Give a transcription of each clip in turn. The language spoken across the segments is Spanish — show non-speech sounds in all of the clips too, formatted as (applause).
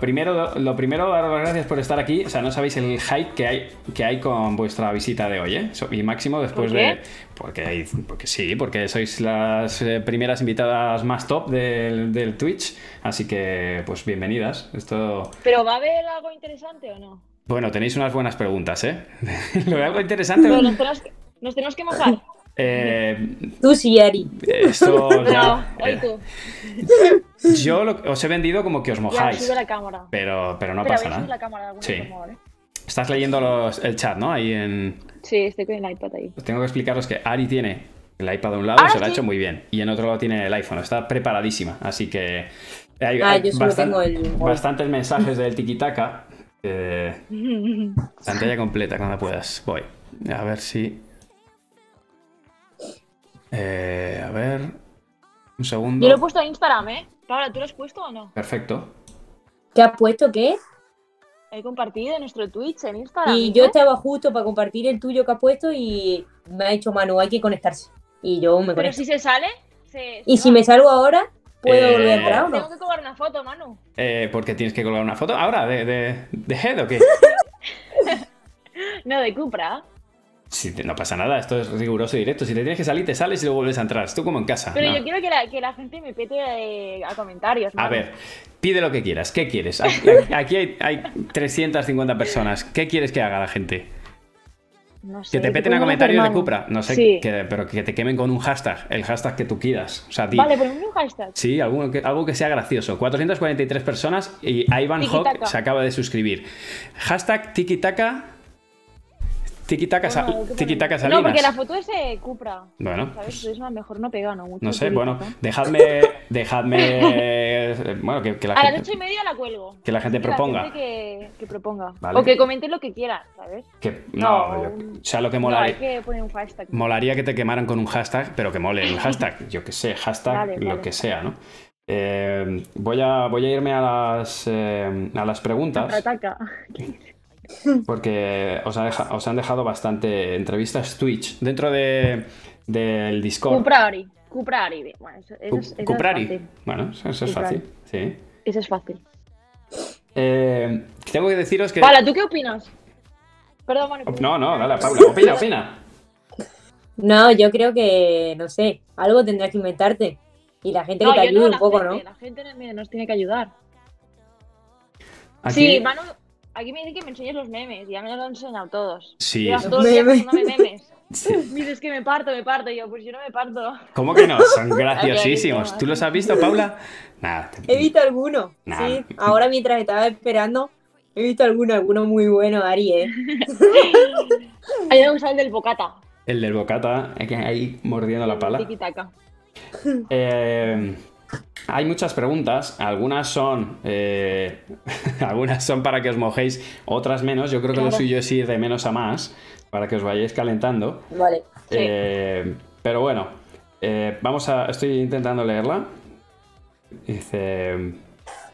primero, lo primero, daros las gracias por estar aquí. O sea, no sabéis el hype que hay, que hay con vuestra visita de hoy, ¿eh? Y máximo después de. Porque, hay- porque sí, porque sois las eh, primeras invitadas más top del, del Twitch. Así que, pues bienvenidas. Esto. ¿Pero va a haber algo interesante o no? Bueno, tenéis unas buenas preguntas, ¿eh? (laughs) Lo de algo interesante. Pero nos tenemos que, nos tenemos que mojar. Eh, Tú sí, Ari. esto (laughs) No, eh, yo lo- os he vendido como que os mojáis. sube la cámara. Pero, pero no Espera, pasa nada. la cámara de alguna Sí. ¿vale? Estás leyendo los- el chat, ¿no? Ahí en. Sí, estoy con el iPad ahí. Os tengo que explicaros que Ari tiene el iPad de un lado, Ahora se lo ha hecho muy bien. Y en otro lado tiene el iPhone. Está preparadísima. Así que. Hay, Ah, hay yo solo bastan- tengo el bastantes mensajes del tikitaka. Eh, (laughs) pantalla completa cuando puedas. Voy. A ver si. Eh, a ver. Un segundo. Yo lo he puesto en Instagram, ¿eh? Paula, ¿tú lo has puesto o no? Perfecto. ¿Qué has puesto qué? He compartido en nuestro Twitch en Instagram. Y ¿no? yo estaba justo para compartir el tuyo que has puesto y me ha dicho Manu, hay que conectarse. Y yo me Pero conecto. si se sale, se... Y se si me salgo ahora, ¿puedo Eh, volver a entrar o Tengo no? que colgar una foto, Manu. Eh, porque tienes que colgar una foto. ¿Ahora? ¿De, de, de Head o qué? (laughs) No, de Cupra. No pasa nada, esto es riguroso y directo. Si te tienes que salir, te sales y luego vuelves a entrar. Tú como en casa. Pero ¿no? yo quiero que la, que la gente me pete eh, a comentarios, A ver, pide lo que quieras. ¿Qué quieres? (laughs) Aquí, aquí hay, hay 350 personas. ¿Qué quieres que haga la gente? No sé, Que te ¿qué peten a comentarios de? Cupra. No sé, Sí. que- pero que te quemen con un hashtag. El hashtag que tú quieras. O sea, Vale, ponemos un hashtag. Sí, algo que, algo que sea gracioso. 443 personas y Ivan Hawk se acaba de suscribir. Hashtag tikitaka. Tikitaka, sa- Bueno. No, porque la foto es eh, Cupra. Bueno, ¿Sabes? pues, Es una mejor no pega, ¿no? Mucho no sé, bueno, dejadme. (laughs) Dejadme. Bueno, que, que la A las gente. ocho y media la cuelgo. Que la gente la proponga. gente que, que proponga. Vale. O que comente lo que quiera, ¿sabes? que- no, No, yo- o sea, lo que No, molaría. hay que poner un hashtag. Molaría que te quemaran con un hashtag, pero que mole el hashtag. (laughs) Yo que sé, hashtag Vale, lo vale. que sea, ¿no? Eh, voy, a, voy a irme a las, eh, a las preguntas, Contraataca. (laughs) porque os, ha deja- os han dejado bastante entrevistas Twitch dentro de, del Discord. Cupra Ari. Cupra Ari. Bueno, eso, eso eso es Cuprari. fácil. Bueno, eso, es Cuprari. fácil. Sí. Eso es fácil. Eh, tengo que deciros que. Vale, ¿tú qué opinas? Perdón, Manu. No, no, dale, Paula, opina, opina. No, yo creo que, no sé, algo tendrás que inventarte. Y la gente No, que te no, ayude un poco, gente, ¿no? La gente nos tiene que ayudar. Aquí, Sí, Manu, aquí me dicen que me enseñes los memes. y Ya me los han enseñado todos. Sí. Llevas memes. memes. (laughs) Sí. (laughs) Dices que me parto, me parto. Y yo, pues yo no me parto. ¿Cómo que no? Son (laughs) graciosísimos. ¿Tú los has visto, Paula? Nada. He visto alguno, Nah. sí. Ahora mientras estaba esperando, he visto alguno, alguno muy bueno, Ari, ¿eh? A mí me gusta el del bocata. El del bocata, eh, que ahí mordiendo la pala. Tiki-taka. Eh, hay muchas preguntas, algunas son eh, (laughs) algunas son para que os mojéis, otras menos. Yo creo que lo Claro. suyo es ir de menos a más para que os vayáis calentando. Vale. Sí. Eh, pero bueno, eh, vamos a. Estoy intentando leerla. Dice.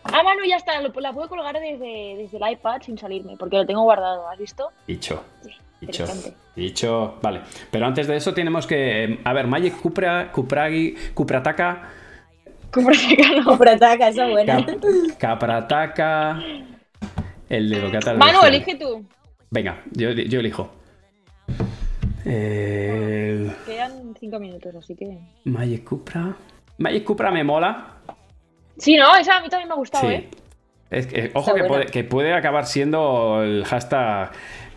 Ah, Manu, ya está. lo- La puedo colgar desde, desde el iPad sin salirme, porque lo tengo guardado. ¿Has visto? Dicho. Sí, Dicho. Dicho. Vale. Pero antes de eso tenemos que. eh, A ver, Magic Cupra, Cupragi, Cuprataka, ¿Cómo se (laughs) ganó? Contraataca, esa es buena. Cap- Caprataka. El de Bocata del Manu, elige tú. Venga, yo, yo elijo. Eh, Quedan cinco minutos, así que. Magic Cupra. Magic Cupra me mola. Sí, no, esa a mí también me ha gustado, Sí. ¿eh? Es que, ojo que puede, que puede acabar siendo el hashtag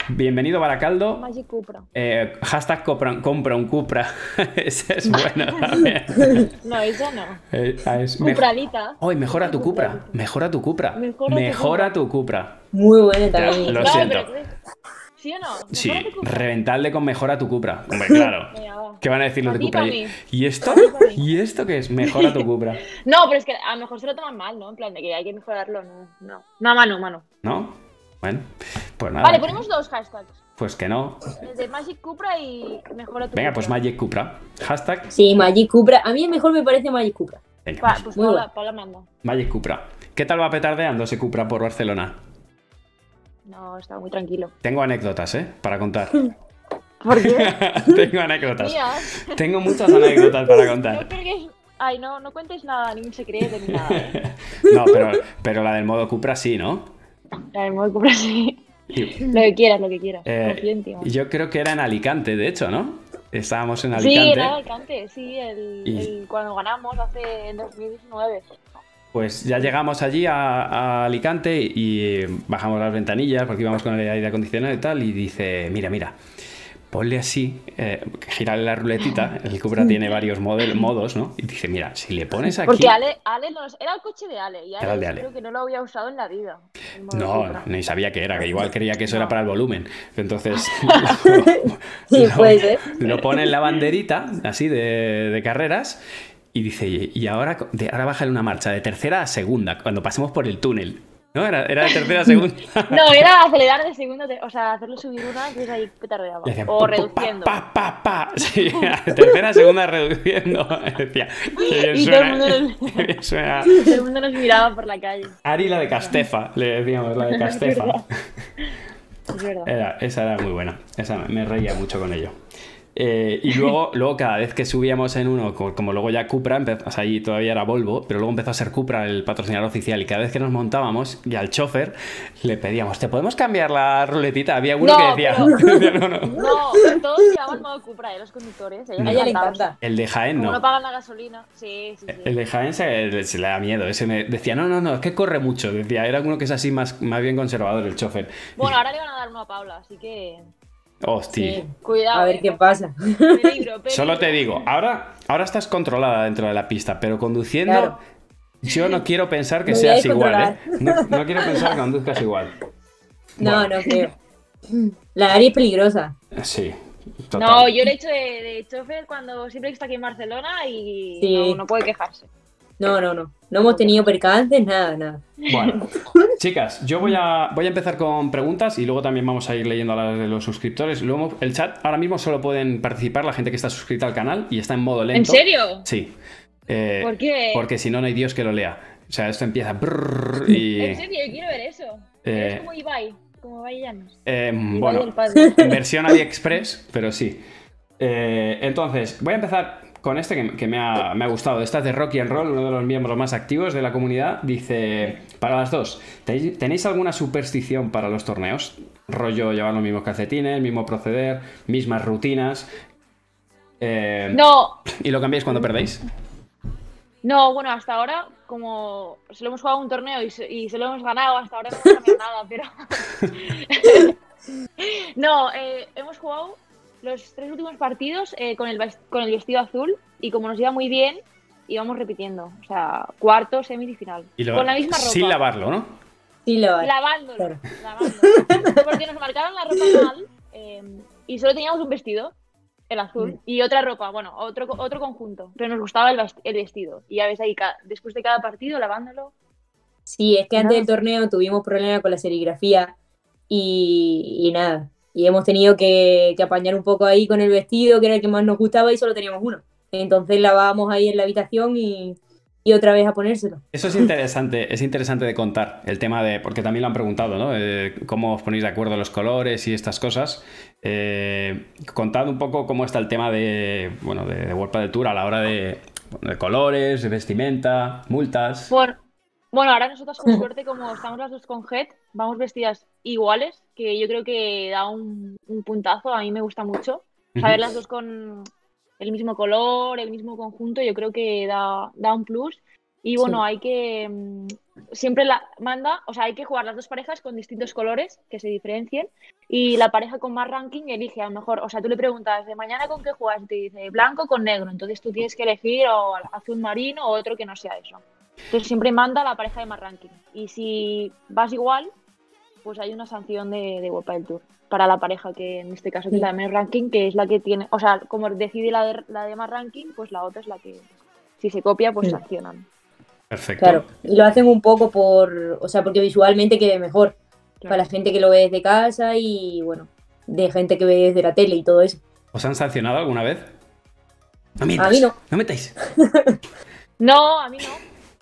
Bienvenido Baracaldo. Magic Cupra. eh, hashtag compra, compra un Cupra. (laughs) Ese es bueno también. (laughs) No, esa no. Eh, ah, es Cupralita. Ay, mejora tu Cupra. Mejora tu Cupra. Mejora tu Cupra. Muy buena también. Lo No, siento. pero ¿Sí o no? Sí, Mejora tu Cupra. reventarle con mejora tu Cupra. Hombre, (laughs) claro. ¿Qué van a decir los A de Cupra? ¿Y, mí. ¿Y esto? ¿Y esto qué es? Mejora tu Cupra. (laughs) No, pero es que a lo mejor se lo toman mal, ¿no? En plan de que hay que mejorarlo, no. No, no mano, mano. ¿No? Bueno, pues nada. Vale, ponemos dos hashtags. Pues que no. El de Magic Cupra y mejora tu Venga, Cupra. pues Magic Cupra. Hashtag. Sí, Magic Cupra. A mí mejor me parece Magic Cupra. Venga, Pa- pues pues Paula. Paula manda. Magic Cupra. ¿Qué tal va petardeando ese Cupra por Barcelona? No, estaba muy tranquilo. Tengo anécdotas, ¿eh? Para contar. (laughs) ¿Por qué? (laughs) Tengo anécdotas. Mías. Tengo muchas anécdotas para contar. que es, Ay, no, no cuentes nada, ni un secreto, ni nada. ¿eh? (laughs) No, pero, pero la del modo Cupra sí, ¿no? La del modo Cupra sí. Lo que quieras, lo que quieras. eh, en yo creo que era en Alicante, de hecho, ¿no? Estábamos en Sí, Alicante. era Alicante, sí, el, Y- el- cuando ganamos hace en 2019. Pues ya llegamos allí a, a Alicante y bajamos las ventanillas porque íbamos con el aire acondicionado y tal. Y dice: Mira, mira, ponle así, eh, girarle la ruletita. El Cupra tiene varios modos, ¿no? Y dice: Mira, si le pones aquí. Porque Ale, Ale no- era el coche de Ale y Ale, Era el de Ale. creo que no lo había usado en la vida. No, ni sabía que era, que igual creía que eso era para el volumen. Entonces, (laughs) (laughs) Sí, lo- puede ser. lo pone en la banderita, así de, de carreras, y dice, y y ahora, de, ahora bájale una marcha de tercera a segunda, cuando pasemos por el túnel. ¿No? Era, era de tercera a segunda. (laughs) No, era acelerar de segundo, te- o sea, hacerlo subir una, entonces ahí petardeaba. Y hacía O reduciendo. Pa, pa, pa, (laughs) (laughs) tercera, segunda, reduciendo. Decía, qué bien Y todo el suena. mundo bien suena. Todo el mundo nos miraba por la calle. Ari, la de Castefa, le decíamos, la de Castefa. Es verdad. Era- esa era muy buena. Esa me reía mucho con ello. Eh, y luego, (laughs) luego, cada vez que subíamos en uno, como, como luego ya Cupra, empe- o sea, ahí todavía era Volvo, pero luego empezó a ser Cupra el patrocinador oficial. Y cada vez que nos montábamos, y al chofer le pedíamos, ¿te podemos cambiar la ruletita? Había uno No, que decía, pero- (laughs) decía, no, no. (laughs) No, todos llevaban modo Cupra, ¿eh? los conductores. ellos A ella le encantados. encanta. El de Jaén Como no. no pagan la gasolina. Sí, sí, sí. El de Jaén se, se le da miedo. Ese me decía, no, no, no, es que corre mucho. Decía, era uno que es así más, más bien conservador, el chofer. Bueno, ahora le van a dar uno a Paula, así que. Hostia. Sí. Cuidado. A ver eh. qué pasa. Peligro, (laughs) peligro. Solo te digo, ahora, ahora estás controlada dentro de la pista, pero conduciendo, Claro. yo no quiero pensar que Me seas igual, ¿eh? No, no quiero pensar que conduzcas igual. No, Bueno, no creo. La Ari es peligrosa. Sí. total. No, yo le he hecho de, de chofer cuando siempre está aquí en Barcelona y Sí. no, no puede quejarse. No, no, no. No hemos tenido percances, nada, nada. Bueno, (laughs) chicas, yo voy a, voy a empezar con preguntas y luego también vamos a ir leyendo a las de los suscriptores. Luego, el chat ahora mismo solo pueden participar la gente que está suscrita al canal y está en modo lento. ¿En serio? Sí. Eh, ¿Por qué? Porque si no, no hay Dios que lo lea. O sea, esto empieza. brrr y. (laughs) En serio, yo quiero ver eso. Eh, Es como Ibai, como Ibai Llanos. eh, Ibai bueno, versión (laughs) AliExpress, pero sí. Eh, entonces, voy a empezar con este que, que me, ha, me ha gustado. Esta es de Rocky and Roll, uno de los miembros más activos de la comunidad. Dice, para las dos, ¿tenéis, tenéis alguna superstición para los torneos? Rollo llevar los mismos calcetines, mismo proceder, mismas rutinas. Eh, No, ¿Y lo cambiáis cuando perdéis? no, bueno, hasta ahora, como solo hemos jugado un torneo y, se- y solo hemos ganado, hasta ahora no hemos cambiado nada, pero. (laughs) (laughs) no, eh, hemos jugado los tres últimos partidos eh, con, el, con el vestido azul y como nos iba muy bien, íbamos repitiendo. O sea, cuarto, semis y final. Y lo- con la misma ropa. Sin lavarlo, ¿no? Sí, lo hay. Lavándolo, Claro. lavándolo. Porque nos marcaron la ropa mal eh, y solo teníamos un vestido, el azul, Mm. y otra ropa, bueno, otro, otro conjunto. Pero nos gustaba el, el vestido. Y ya ves ahí, después de cada partido, lavándolo. Sí, es que antes del torneo tuvimos problemas con la serigrafía y, y nada. Y hemos tenido que, que apañar un poco ahí con el vestido, que era el que más nos gustaba, y solo teníamos uno. Entonces lavábamos ahí en la habitación y, y otra vez a ponérselo. Eso es interesante, es interesante de contar, el tema de, porque también lo han preguntado, ¿no? Eh, ¿Cómo os ponéis de acuerdo los colores y estas cosas? Eh, contad un poco cómo está el tema de, bueno, de, de World Padel Tour a la hora de, de colores, de vestimenta, multas. Por, bueno, ahora nosotros con suerte, como estamos las dos con Head, vamos vestidas iguales, que yo creo que da un, un puntazo, a mí me gusta mucho. Saber las dos con el mismo color, el mismo conjunto, yo creo que da, da un plus. Y bueno, Sí. hay que mm, siempre la manda, o sea, hay que jugar las dos parejas con distintos colores que se diferencien. Y la pareja con más ranking elige a lo mejor, o sea, tú le preguntas de mañana con qué juegas y te dice blanco con negro. Entonces tú tienes que elegir o azul marino o otro que no sea eso. Entonces siempre manda la pareja de más ranking. Y si vas igual, pues hay una sanción de, de World Padel Tour para la pareja, que en este caso que es la de menos ranking, que es la que tiene, o sea, como decide la de, la de más ranking, pues la otra es la que, si se copia, pues Sí. sancionan. Perfecto. Claro. Y lo hacen un poco por, o sea, porque visualmente quede mejor. Claro. Para la gente que lo ve desde casa y, bueno, de gente que ve desde la tele y todo eso. ¿Os han sancionado alguna vez? No mientas, A mí no. No metáis. (laughs) No, a mí no.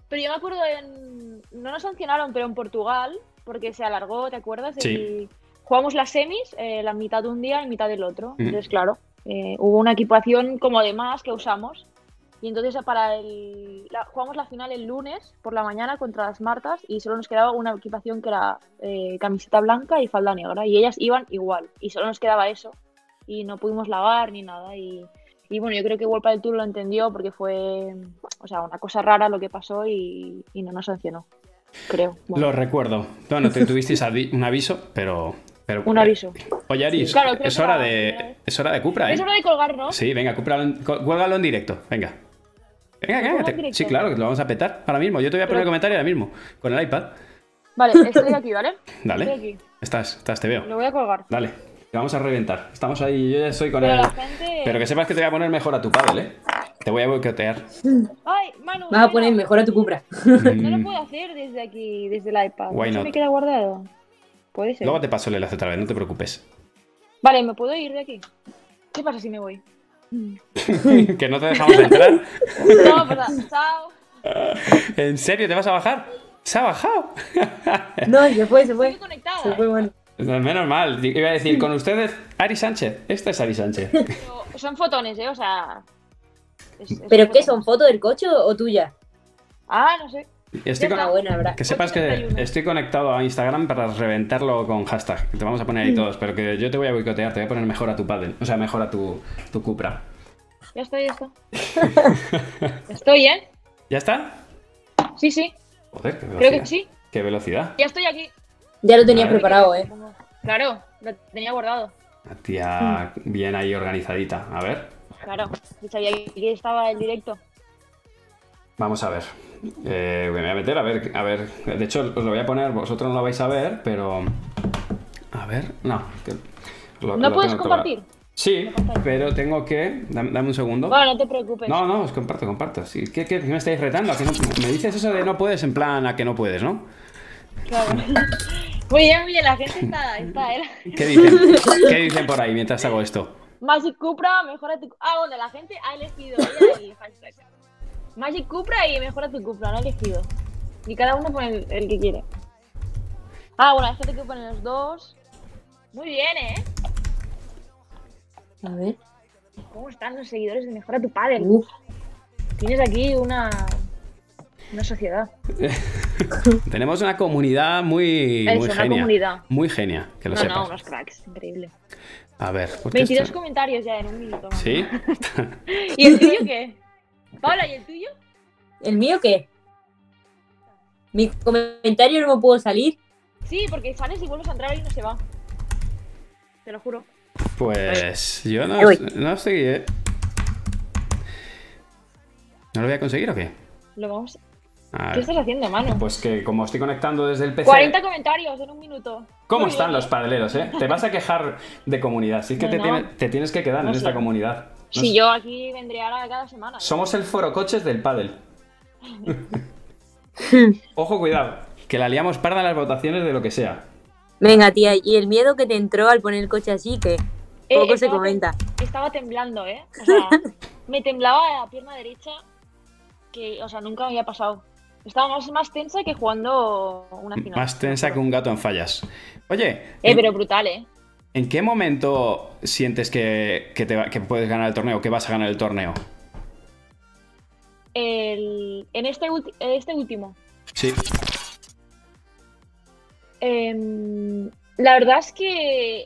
Pero yo me acuerdo en. No nos sancionaron, pero en Portugal, porque se alargó, ¿te acuerdas? Sí. El- Jugamos las semis, eh, la mitad de un día y mitad del otro. Mm. Entonces, claro, eh, hubo una equipación como de más que usamos. Y entonces para el, la- jugamos la final el lunes por la mañana contra las Martas y solo nos quedaba una equipación que era eh, camiseta blanca y falda negra y ellas iban igual y solo nos quedaba eso y no pudimos lavar ni nada y, y bueno, yo creo que World del Tour lo entendió porque fue, o sea, una cosa rara lo que pasó y, y no nos sancionó, creo. Bueno, Lo recuerdo. Bueno, te tuvisteis un aviso, pero. pero un aviso. Oye, Aris, Claro, es, hora de, es hora de Cupra, ¿eh? Es hora de colgar, ¿no? Sí, venga, cúpralo en- cu- cuélgalo en directo. Venga. Venga, ¿Lo venga. te-? Sí, claro, que lo vamos a petar ahora mismo. Yo te voy a poner el comentario ahora mismo, con el iPad. Vale, estoy aquí, ¿vale? (laughs) Dale. Estoy aquí. Estás, estás, te veo. Lo voy a colgar. Dale, te vamos a reventar. Estamos ahí, yo ya estoy con Pero el. gente... Pero que sepas que te voy a poner mejor a tu paddle, ¿eh? Te voy a boicotear. Ay, Manu, Vas a poner mejor a tu Cupra. (laughs) No lo Mm, puedo hacer desde aquí, desde el iPad. Why ¿No not? me queda guardado? Puede ser. Luego te paso el enlace otra vez, no te preocupes. Vale, ¿me puedo ir de aquí? ¿Qué pasa si me voy? (laughs) que no te dejamos entrar. (laughs) No, pues chao. ¿En serio te vas a bajar? ¿Se ha bajado? No, se fue, se Estoy fue. conectada. Se fue, bueno. Menos mal. Iba a decir, con ustedes, Ari Sánchez. Esta es Ari Sánchez. Pero son fotones, ¿eh? O sea... es- es ¿Pero qué son? ¿Fotos del coche o tuya? Ah, no sé. Estoy con- Ah. Que sepas que 8.31. estoy conectado a Instagram para reventarlo con hashtag. Te vamos a poner ahí todos, pero que yo te voy a boicotear, te voy a poner mejor a tu paddle. O sea, mejor a tu, tu Cupra. Ya estoy, ya está. (laughs) Estoy, ¿eh? ¿Ya está? Sí, sí. Joder, qué velocidad. Creo que sí. Qué velocidad. Ya estoy aquí. Ya lo tenía preparado, ¿eh? Claro, lo tenía guardado. La tía bien ahí organizadita. A ver, Claro. Yo sabía que estaba el directo. vamos a ver. Eh, me voy a meter, a ver, a ver. De hecho, os lo voy a poner, vosotros no lo vais a ver, pero. A ver, no. lo- ¿No lo puedes compartir? Sí, pero tengo que. Dame, dame un segundo. Bueno, no te preocupes. No, no, os comparto, comparto. Sí, ¿qué, qué, qué me estáis retando? ¿A que no- me dices eso de no puedes en plan a que no puedes, ¿no? Claro. (laughs) Muy bien, muy bien. La gente está, está, ¿eh? ¿Qué dicen? (laughs) ¿Qué dicen por ahí mientras hago esto? Magic Cupra, mejora tu... Ah, bueno, la gente ha elegido ella (laughs) el hashtag. Magic Cupra y mejora tu Cupra, no ha elegido. Y cada uno pone el, el que quiere. Ah, bueno, hay gente que pone los dos. Muy bien, ¿eh? A ver. ¿Cómo están los seguidores de Mejora tu Padre? Uf. Tienes aquí una... Una sociedad. (laughs) Tenemos una comunidad muy, Eso, muy una genia. comunidad. Muy genia, que lo No, sepas. no, unos cracks. Increíble. A ver, ¿por qué 22 esto- comentarios ya en un minuto. ¿Sí? (laughs) ¿Y el tuyo qué? Paula, ¿y el tuyo? ¿El mío qué? Mi comentario no me puedo salir. Sí, porque sales y vuelves a entrar y no se va. Te lo juro. Pues yo no, no estoy. eh. ¿No lo voy a conseguir o qué? Lo vamos... ¿Qué estás haciendo, mano? Pues que como estoy conectando desde el PC. 40 comentarios en un minuto. ¿Cómo Muy están bien, los padeleros, eh? Te vas a quejar de comunidad. Si es que No, te, no. tiene- te tienes que quedar No en esta comunidad. No Si sé. yo aquí vendré ahora cada semana. ¿eh? Somos el foro coches del pádel. (laughs) Ojo, cuidado. Que la liamos parda en las votaciones de lo que sea. Venga, tía, y el miedo que te entró al poner el coche así, que Eh, poco se comenta. Estaba temblando, ¿eh? O sea, (laughs) me temblaba la pierna derecha que, o sea, nunca me había pasado. Estaba más, más tensa que jugando una final. Más tensa que un gato en fallas. Oye, Eh, ¿en, pero brutal, ¿eh? en qué momento sientes que, que te va- que puedes ganar el torneo, que vas a ganar el torneo? El, en este, ulti- este último. Sí. Em, la verdad es que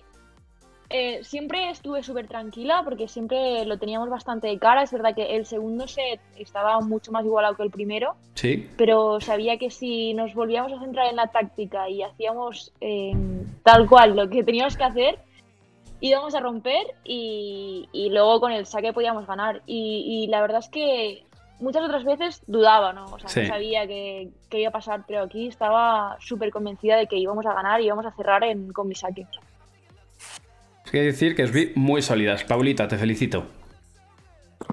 eh, siempre estuve súper tranquila porque siempre lo teníamos bastante de cara. Es verdad que el segundo set estaba mucho más igualado que el primero, Sí. pero sabía que si nos volvíamos a centrar en la táctica y hacíamos em, tal cual lo que teníamos que hacer, íbamos a romper y, y luego con el saque podíamos ganar. Y, y la verdad es que muchas otras veces dudaba, ¿no? O sea, Sí. no sabía qué, qué iba a pasar, pero aquí estaba súper convencida de que íbamos a ganar y íbamos a cerrar en, con mi saque. Que decir que os vi muy sólidas. Paulita, te felicito.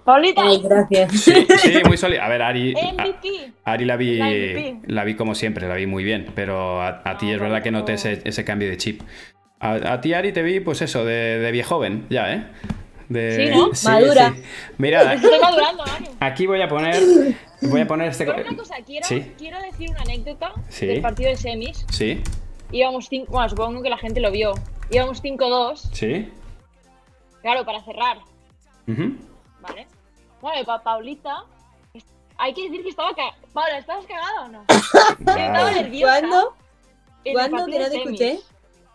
¡Paulita! Ay, gracias. Sí, sí, muy sólida. A ver, Ari. (laughs) a-. Ari la vi, La vi como siempre, la vi muy bien, pero a, a ti Ah, es verdad que noté ese, ese cambio de chip. A, a ti, Ari, te vi, pues eso, de, de viejoven, ya, ¿eh? De, Sí, ¿no? (laughs) Madura. Mira, (laughs) Estoy madurando, Manu. aquí voy a poner, voy a poner este... Pero una cosa, quiero, Sí. quiero decir una anécdota Sí. del partido de semis. Sí, Íbamos 5, bueno, supongo que la gente lo vio. Íbamos 5-2, sí. claro, para cerrar, ujú. ¿vale? Bueno, y pa Paulita, hay que decir que estaba cagada. Paula, ¿estabas cagada o no? (laughs) Estaba Vale. nerviosa. ¿Cuándo? ¿Cuándo? Que no de te escuché.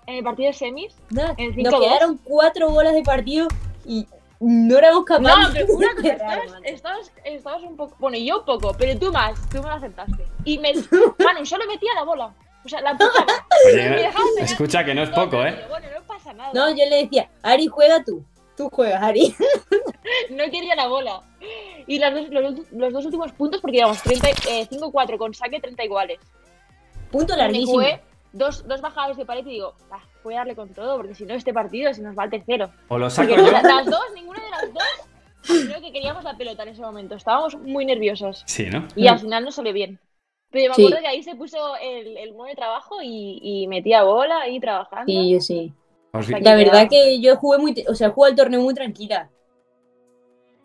En el partido de semis. Nada, En nos 5-2. quedaron cuatro bolas de partido y no éramos No, capaces pero una cosa, estabas, estabas, estabas un poco. Bueno, yo un poco, pero tú más, tú me lo aceptaste. Y me. (laughs) Manu, solo metía la bola. O sea, la empujaba. (laughs) Oye, escucha que no es poco, ¿eh? Bueno, no pasa nada. No, yo le decía, Ari, juega tú. Tú juegas, Ari. (laughs) No quería la bola. Y las dos- los, los dos últimos puntos, porque íbamos 30, eh, 5-4 con saque 30 iguales. Punto larguísimo. jugué dos, dos bajadas de pared y digo, "Ah, voy a darle con todo, porque si no, este partido se nos va al tercero. O lo saco Porque yo. la- las dos, (laughs) ninguna de las dos, creo que queríamos la pelota en ese momento. Estábamos muy nerviosos. Sí, ¿no? Y al final no salió bien. Pero me Sí. acuerdo que ahí se puso el, el modo de trabajo y, y metía bola ahí trabajando. Sí, yo sí. Aquí La verdad que yo jugué muy, o sea, jugué el torneo muy tranquila.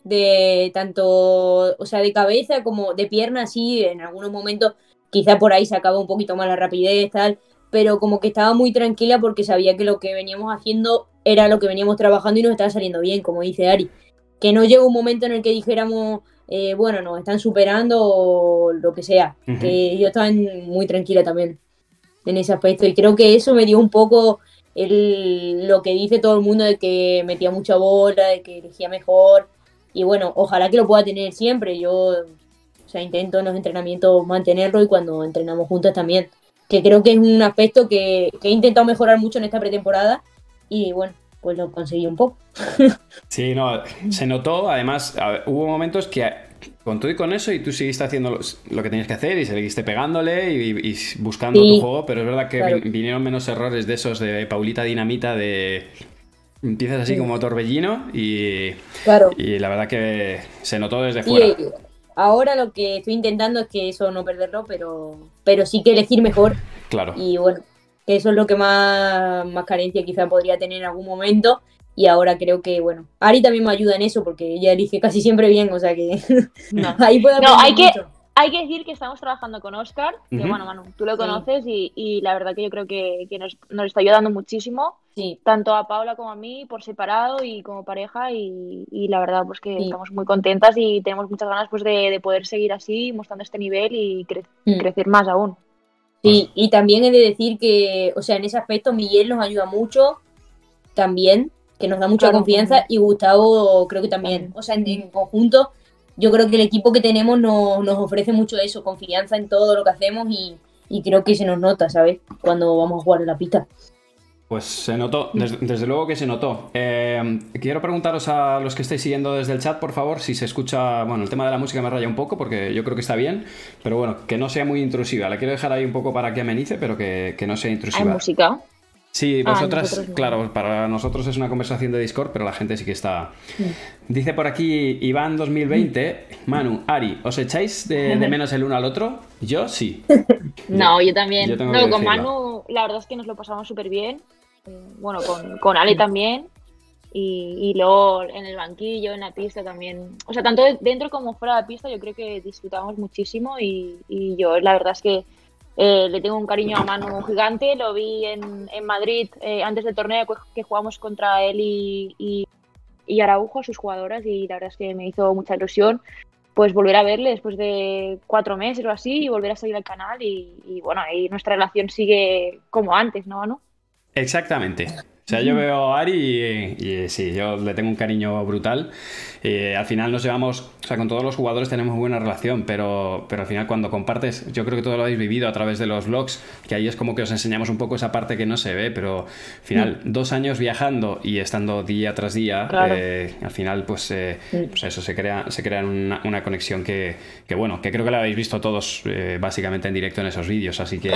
De tanto, o sea, de cabeza como de pierna, sí, en algunos momentos quizá por ahí sacaba un poquito más la rapidez, tal, pero como que estaba muy tranquila porque sabía que lo que veníamos haciendo era lo que veníamos trabajando y nos estaba saliendo bien, como dice Ari. Que no llegó un momento en el que dijéramos, eh, bueno, nos están superando o lo que sea. Que yo estaba muy tranquila también en ese aspecto y creo que eso me dio un poco el, lo que dice todo el mundo de que metía mucha bola, de que elegía mejor. Y bueno, ojalá que lo pueda tener siempre. Yo, o sea, intento en los entrenamientos mantenerlo y cuando entrenamos juntos también. Que creo que es un aspecto que, que he intentado mejorar mucho en esta pretemporada y bueno, pues lo conseguí un poco. Sí, no, se notó. Además, ver, hubo momentos que con todo y con eso, y tú seguiste haciendo lo que tenías que hacer y seguiste pegándole y, y buscando Sí, tu juego, pero es verdad que claro. vinieron menos errores de esos de Paulita Dinamita, de empiezas así Sí. como torbellino y, Claro. y la verdad que se notó desde Sí, fuera. ahora lo que estoy intentando es que eso no perderlo, pero, pero sí que elegir mejor. Claro. Y bueno, eso es lo que más, más carencia quizá podría tener en algún momento. Y ahora creo que, bueno, Ari también me ayuda en eso porque ella elige casi siempre bien, o sea que No. (laughs) ahí puedo No, aprender hay que-. Hay que decir que estamos trabajando con Oscar, que Ujú. bueno, Manu, tú lo Sí. conoces y, y la verdad que yo creo que, que nos, nos está ayudando muchísimo, Sí, tanto a Paula como a mí, por separado y como pareja, y, y la verdad pues que Sí. estamos muy contentas y tenemos muchas ganas pues de, de poder seguir así, mostrando este nivel y cre- Mm. crecer más aún. Sí. Y también he de decir que, o sea, en ese aspecto Miguel nos ayuda mucho también, que nos da mucha Claro, confianza. Y Gustavo creo que también. También. O sea, en, en conjunto, yo creo que el equipo que tenemos nos, nos ofrece mucho eso, confianza en todo lo que hacemos y, y creo que se nos nota, ¿sabes? Cuando vamos a jugar en la pista. Pues se notó, desde, desde luego que se notó. Eh, quiero preguntaros a los que estáis siguiendo desde el chat, por favor, si se escucha, bueno, el tema de la música me raya un poco porque yo creo que está bien, pero bueno, que no sea muy intrusiva. La quiero dejar ahí un poco para que amenice, pero que, que no sea ¿Hay intrusiva. música? Sí, Ah, vosotras, no. claro, para nosotros es una conversación de Discord, pero la gente sí que está. Dice por aquí Iván 2020, Manu, Ari, ¿os echáis de, de menos el uno al otro? Yo sí. (laughs) No, yo también. yo no, con decirlo. Manu, la verdad es que nos lo pasamos súper bien. Eh, Bueno, con, con Ale también. Y, y luego en el banquillo, en la pista también. O sea, tanto de- dentro como fuera de la pista, yo creo que disfrutamos muchísimo. Y, y yo, la verdad es que eh, le tengo un cariño a Manu gigante. Lo vi en, en Madrid eh, antes del torneo que, jugamos contra él y, y, y Araujo, sus jugadoras. Y la verdad es que me hizo mucha ilusión pues volver a verle después de cuatro meses o así y volver a salir al canal y, y, bueno, ahí nuestra relación sigue como antes, ¿no, Manu? Exactamente. O sea, yo veo a Ari y, y sí, yo le tengo un cariño brutal. Eh, al final nos llevamos, o sea, con todos los jugadores tenemos muy buena relación, pero, pero al final cuando compartes, yo creo que todo lo habéis vivido a través de los vlogs, que ahí es como que os enseñamos un poco esa parte que no se ve, pero al final, dos años viajando y estando día tras día, Claro. eh, al final, pues, eh, Sí. pues eso, se crea, se crea una, una conexión que, que, bueno, que creo que la habéis visto todos eh, básicamente en directo en esos vídeos, así que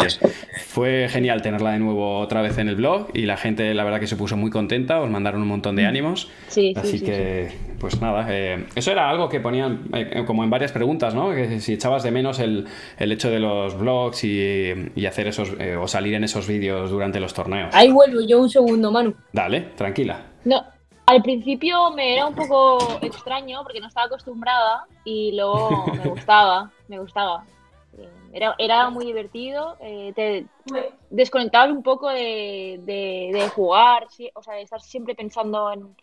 fue genial tenerla de nuevo otra vez en el blog y la gente, la verdad que se puso muy contenta, os mandaron un montón de ánimos. Sí, sí, Así sí, que, pues nada, eh, eso era algo que ponían eh, como en varias preguntas, ¿no? Que si echabas de menos el, el hecho de los blogs y, y hacer esos, eh, o salir en esos vídeos durante los torneos. Ahí vuelvo yo un segundo, Manu. Dale, tranquila. No, al principio me era un poco extraño porque no estaba acostumbrada y luego me (laughs) gustaba, me gustaba. Era, era muy divertido, eh, te desconectabas un poco de, de- jugar, sí, o sea, de estar siempre pensando en,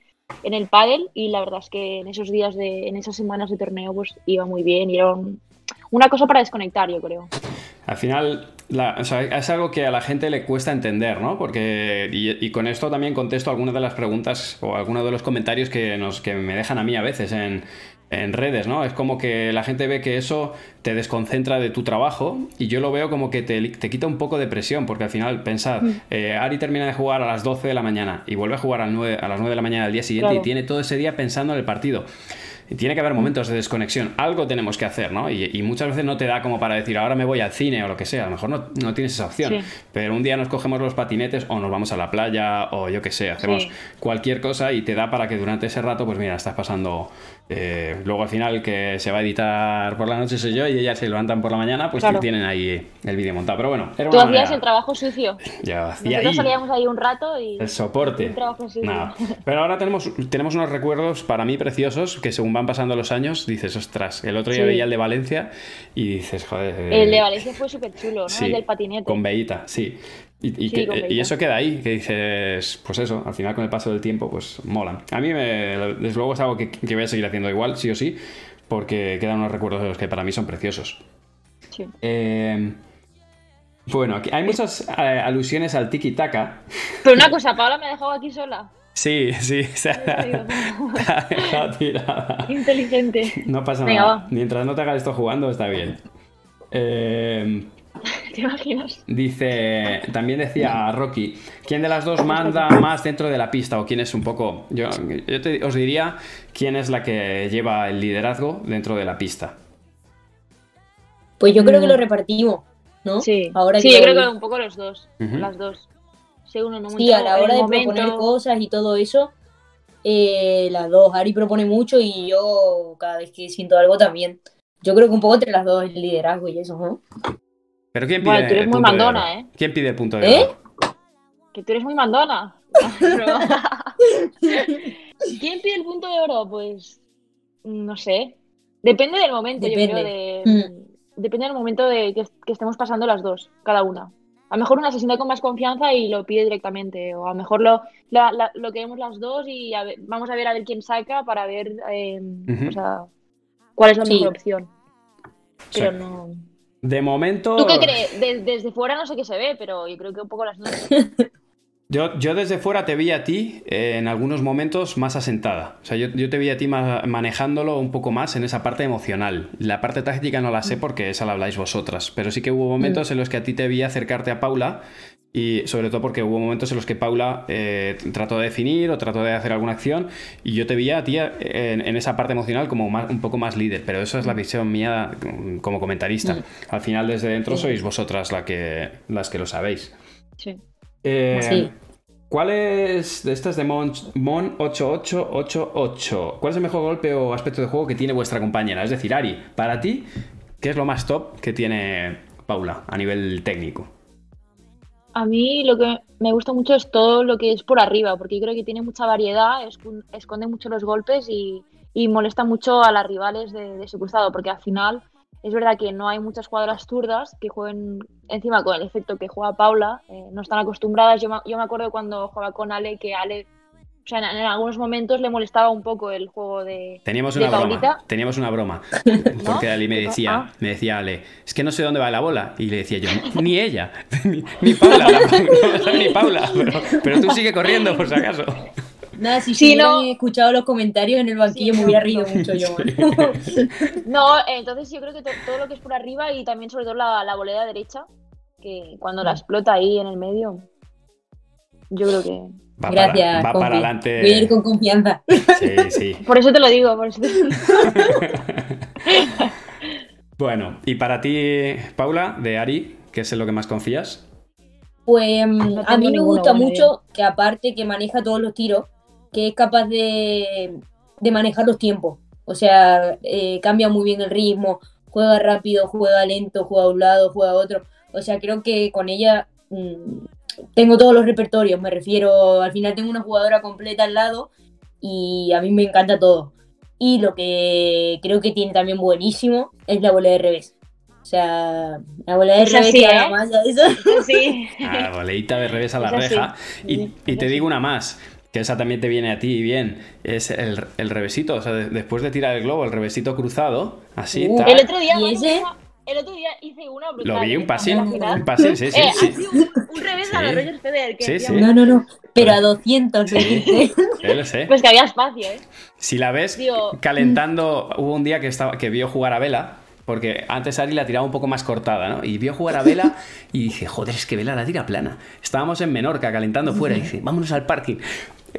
en el pádel y la verdad es que en esos días de, en esas semanas de torneo pues iba muy bien y era un- una cosa para desconectar, yo creo. Al final, es algo que a la gente le cuesta entender, ¿no? Porque, y, y con esto también contesto algunas de las preguntas o algunos de los comentarios que, nos, que me dejan a mí a veces en, en redes, ¿no? Es como que la gente ve que eso te desconcentra de tu trabajo y yo lo veo como que te, te quita un poco de presión, porque al final, pensad, eh, Ari termina de jugar a las 12 de la mañana y vuelve a jugar al 9 a las 9 de la mañana del día siguiente Claro. y tiene todo ese día pensando en el partido. Y tiene que haber momentos de desconexión. Algo tenemos que hacer, ¿no? Y, y muchas veces no te da como para decir, ahora me voy al cine o lo que sea. A lo mejor no, no tienes esa opción. Sí. Pero un día nos cogemos los patinetes o nos vamos a la playa o yo qué sé, hacemos Sí. cualquier cosa y te da para que durante ese rato, pues mira, estás pasando. Eh, luego al final que se va a editar por la noche soy yo y ellas se levantan por la mañana, pues Claro. tienen ahí el vídeo montado. Pero bueno, era Tú una hacías manera- el trabajo sucio. Yo hacía Nosotros ahí salíamos ahí un rato y... el soporte. Un trabajo sucio. Nada. Pero ahora tenemos, tenemos unos recuerdos para mí preciosos que según van pasando los años dices, ostras, el otro día Sí. veía el de Valencia y dices, joder. El de eh, Valencia fue súper chulo, ¿no? sí, el del patinete. Con Beita, sí. Y, y Sí, que- con y eso queda ahí, que dices, pues eso, al final con el paso del tiempo, pues molan. A mí, me, desde luego, es algo que, que voy a seguir haciendo igual, sí o sí, porque quedan unos recuerdos de los que para mí son preciosos. Sí. Eh, bueno, aquí hay muchas eh, alusiones al tiki-taka. Pero una cosa, Paula me ha dejado aquí sola. Sí, sí, se ha, Digo, te (laughs) ha dejado tirada. Inteligente. No pasa Venga, nada. va. Mientras no te hagas esto jugando, está bien. Eh, ¿Te imaginas? dice, también decía Rocky, ¿quién de las dos manda (laughs) más dentro de la pista? O quién es un poco. Yo, yo te- os diría quién es la que lleva el liderazgo dentro de la pista. Pues yo creo que Mm. lo repartimos, ¿no? Sí, Ahora sí yo creo que un poco los dos. Las dos. Según en un Sí, a la hora de momento- proponer cosas y todo eso, eh, las dos. Ari propone mucho y yo cada vez que siento algo también. Yo creo que un poco entre las dos el liderazgo y eso, ¿no? Pero ¿quién pide Bueno, tú eres el muy punto de mandona, oro? ¿eh? ¿Quién pide el punto de ¿Eh? oro? Que tú eres muy mandona. (laughs) ¿Quién pide el punto de oro? Pues no sé. Depende del momento, yo creo. Depende. De... Depende del momento de que, que estemos pasando las dos, cada una. A lo mejor una se siente con más confianza y lo pide directamente. O a lo mejor lo, la- la- lo queremos las dos y a ver- vamos a ver a ver quién saca para ver eh, Ujú. o sea, cuál es la Sí. mejor opción. Sí. Pero no. De momento. ¿Tú qué crees? Des- desde fuera no sé qué se ve, pero yo creo que un poco las dos. (laughs) Yo, yo desde fuera te vi a ti eh, en algunos momentos más asentada. O sea, yo, yo te vi a ti ma- manejándolo un poco más en esa parte emocional. La parte táctica no la sé porque esa la habláis vosotras. Pero sí que hubo momentos en los que a ti te vi acercarte a Paula. Y sobre todo porque hubo momentos en los que Paula eh, trató de definir o trató de hacer alguna acción. Y yo te vi a ti eh, en, en esa parte emocional como más- un poco más líder. Pero eso es la visión mía mm, como comentarista. Mm. Al final, desde dentro, Sí. sois vosotras la que, las que lo sabéis. Sí. Eh, Sí. ¿Cuál es de estas de Mon, Mon 8888? ¿Cuál es el mejor golpe o aspecto de juego que tiene vuestra compañera? Es decir, Ari, para ti, ¿qué es lo más top que tiene Paula a nivel técnico? A mí lo que me gusta mucho es todo lo que es por arriba, porque yo creo que tiene mucha variedad, escon- esconde mucho los golpes y, y molesta mucho a las rivales de, de su cruzado, porque al final es verdad que no hay muchas jugadoras zurdas que jueguen encima con el efecto que juega Paula, eh, no están acostumbradas. Yo me, yo me acuerdo cuando jugaba con Ale que Ale, o sea, en, en algunos momentos le molestaba un poco el juego de, Teníamos de una broma. Teníamos una broma. (laughs) Porque Ali me decía, Ah. me decía Ale, es que no sé dónde va la bola. Y le decía yo, ni ella, (laughs) ni, ni Paula, la- (laughs) no ni Paula. Pero, pero tú sigue corriendo por si acaso. Nada, si, Sí, si no. hubieran escuchado los comentarios en el banquillo Sí, me hubiera no, reído no. mucho yo. No, eh, entonces yo creo que to- todo lo que es por arriba y también sobre todo la, la volea derecha, que cuando Mm. la explota ahí en el medio, yo creo que... Va Gracias, para, va para adelante. Voy a ir con confianza. Sí, sí. (laughs) Por eso te lo digo, por eso te lo digo. (laughs) Bueno, y para ti, Paula, de Ari, ¿qué es en lo que más confías? Pues mm, No a mí me gusta mucho que aparte que maneja todos los tiros, que es capaz de, de manejar los tiempos. O sea, eh, cambia muy bien el ritmo, juega rápido, juega lento, juega a un lado, juega a otro. O sea, creo que con ella mm, tengo todos los repertorios, me refiero, al final tengo una jugadora completa al lado y a mí me encanta todo. Y lo que creo que tiene también buenísimo es la bola de revés. O sea, la bola de Esa revés sí, que ¿eh? más, ¿sabes? Sí. A la boleita de revés a la sí. reja. Y, y te digo una más. que esa también te viene a ti bien, es el, el revesito. O sea, de- después de tirar el globo, el revesito cruzado, así. Uh. El otro día, ¿Y ese? El otro día hice una brutal. Lo vi, un la final. Un pasín, sí, sí. Eh, sí. ha sido un, un revés a Sí. los Roger Federer. Que Sí, sí. No, no, no. Pero a 200, me dice. Yo lo sé. Pues que había espacio, ¿eh? Si la ves Digo- calentando, hubo un día que, estaba, que vio jugar a Vela, porque antes Ari la tiraba un poco más cortada, ¿no? Y vio jugar a Vela y dice, joder, es que Vela la tira plana. Estábamos en Menorca calentando fuera y dice, vámonos al parking.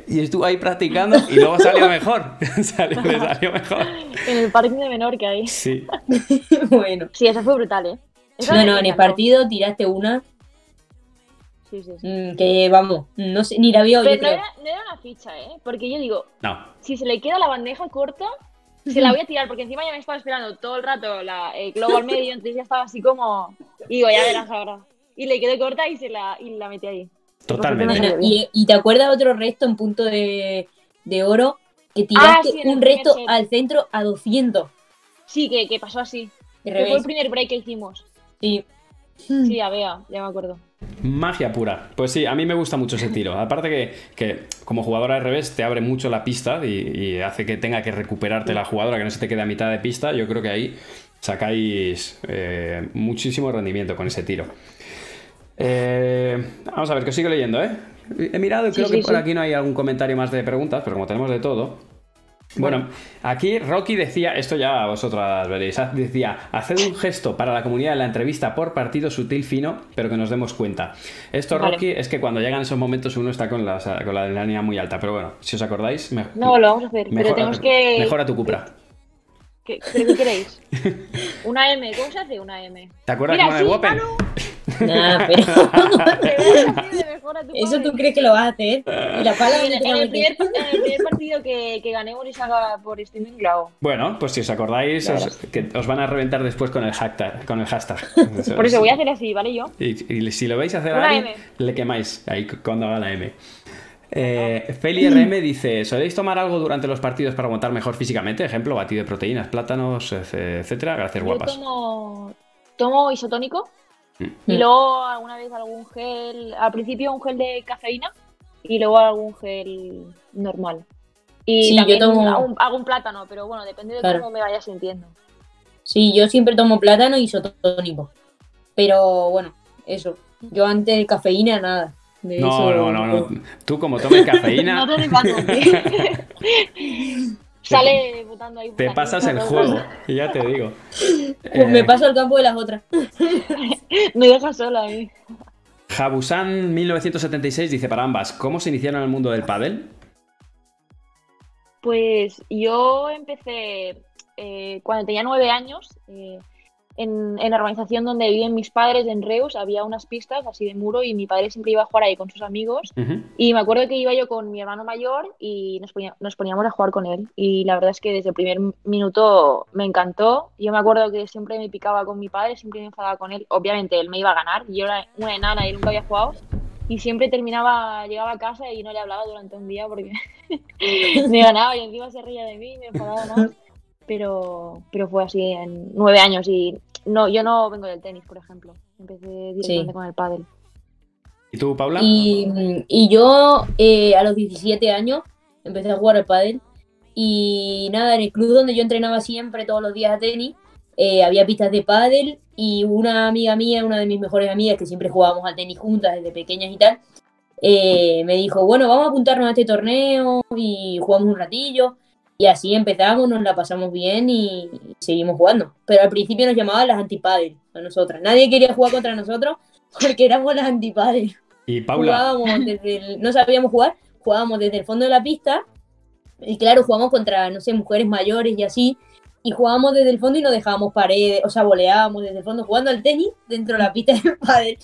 Y estuvo ahí practicando y luego salió mejor. (laughs) salió, le salió mejor. En el parking de Menorca ahí. Sí. (laughs) bueno. Sí, eso fue brutal, ¿eh? Eso No, no, en el partido tiraste una Sí, sí, sí. mm, que, vamos, no sé, ni la vio, Pero yo no creo. era, no era una ficha, ¿eh? Porque yo digo, No. si se le queda la bandeja corta, se la voy a tirar, porque encima ya me estaba esperando todo el rato la, el globo al medio, entonces ya estaba así como. Y digo, ya verás ahora. Y le quedó corta y se la, y la metí ahí. Totalmente. Bueno, y, y te acuerdas otro resto en punto de, de oro que Ah, tiraste sí, un resto set. al centro a 200 Sí, que, que pasó así. de Que fue el primer break que hicimos. Sí. Sí, a Bea, ya me acuerdo. Magia pura. Pues sí, a mí me gusta mucho ese tiro. Aparte que, que como jugadora de revés te abre mucho la pista y, y hace que tenga que recuperarte la jugadora, que no se te quede a mitad de pista. Yo creo que ahí sacáis eh, muchísimo rendimiento con ese tiro. Eh, vamos a ver, que os sigo leyendo, ¿eh? He mirado y Sí, creo sí, que por aquí no hay algún comentario más de preguntas, pero como tenemos de todo. Bueno, aquí Rocky decía, esto ya vosotras veréis, ha- decía, haced un gesto para la comunidad de la entrevista por partido sutil fino, pero que nos demos cuenta. Esto, Vale. Rocky, es que cuando llegan esos momentos uno está con la, con la adrenalina muy alta, pero bueno, si os acordáis, me- No, lo vamos a hacer, pero tenemos que. mejora tu Cupra. ¿Qué, ¿Pero qué queréis? (laughs) Una M, ¿cómo se hace una M? ¿Te acuerdas Mira, como en el sí, Open? Manu, Pero (laughs) eso tú crees que lo vas a hacer. Y la pala En, en el primer, en el primer partido que, que ganemos y salga por streaming, hago. Bueno, pues si os acordáis, os, que os van a reventar después con el hashtag. Con el hashtag. (laughs) Por eso voy a hacer así, ¿vale? Yo. Y, y si lo vais a hacer a M. le quemáis ahí cu- cuando haga la M. Eh, Feli RM dice: ¿Soléis tomar algo durante los partidos para aguantar mejor físicamente? Ejemplo, batido de proteínas, plátanos, etcétera. Gracias, Yo guapas. tomo, tomo isotónico y Mm. luego alguna vez algún gel, al principio un gel de cafeína y luego algún gel normal. Y Sí, yo también tomo- hago, un, hago un plátano, pero bueno, depende de Claro. cómo me vaya sintiendo. Sí, yo siempre tomo plátano y isotónico. Pero bueno, eso. Yo antes de cafeína, nada. De No, eso- no, no, no. Tú, como tomes cafeína, (laughs) No te (laughs) Sale botando ahí. te pasas el juego. Y ya te digo. (laughs) Pues me Eh, paso al campo de las otras. (laughs) Me deja sola ahí. Jabusan 1976 dice para ambas: ¿Cómo se iniciaron en el mundo del pádel? Pues yo empecé eh, cuando tenía nueve años. eh, en, en la organización donde viven mis padres, en Reus, había unas pistas así de muro y mi padre siempre iba a jugar ahí con sus amigos. Ujú. Y me acuerdo que iba yo con mi hermano mayor y nos, ponía- nos poníamos a jugar con él. Y la verdad es que desde el primer minuto me encantó. Yo me acuerdo que siempre me picaba con mi padre, siempre me enfadaba con él. Obviamente él me iba a ganar, yo era una enana y nunca había jugado. Y siempre terminaba, llegaba a casa y no le hablaba durante un día porque (laughs) me ganaba y encima se reía de mí y me enfadaba más. Pero, pero fue así en nueve años y no, yo no vengo del tenis, por ejemplo. Empecé directamente Sí. con el pádel. ¿Y tú, Paula? Y, y yo eh, a los 17 años empecé a jugar al pádel. Y nada, en el club donde yo entrenaba siempre, todos los días a tenis, eh, había pistas de pádel y una amiga mía, una de mis mejores amigas, que siempre jugábamos al tenis juntas desde pequeñas y tal, eh, me dijo, bueno, vamos a apuntarnos a este torneo y jugamos un ratillo. Y así empezamos, nos la pasamos bien y, seguimos jugando. Pero al principio nos llamaban las antipádel a nosotras. Nadie quería jugar contra nosotros (laughs) porque éramos las antipádel Y Paula. jugábamos desde el- no sabíamos jugar, jugábamos desde el fondo de la pista y claro, jugábamos contra, no sé, mujeres mayores y así, y jugábamos desde el fondo y nos dejábamos paredes, o sea, voleábamos desde el fondo jugando al tenis dentro de la pista (laughs) del pádel.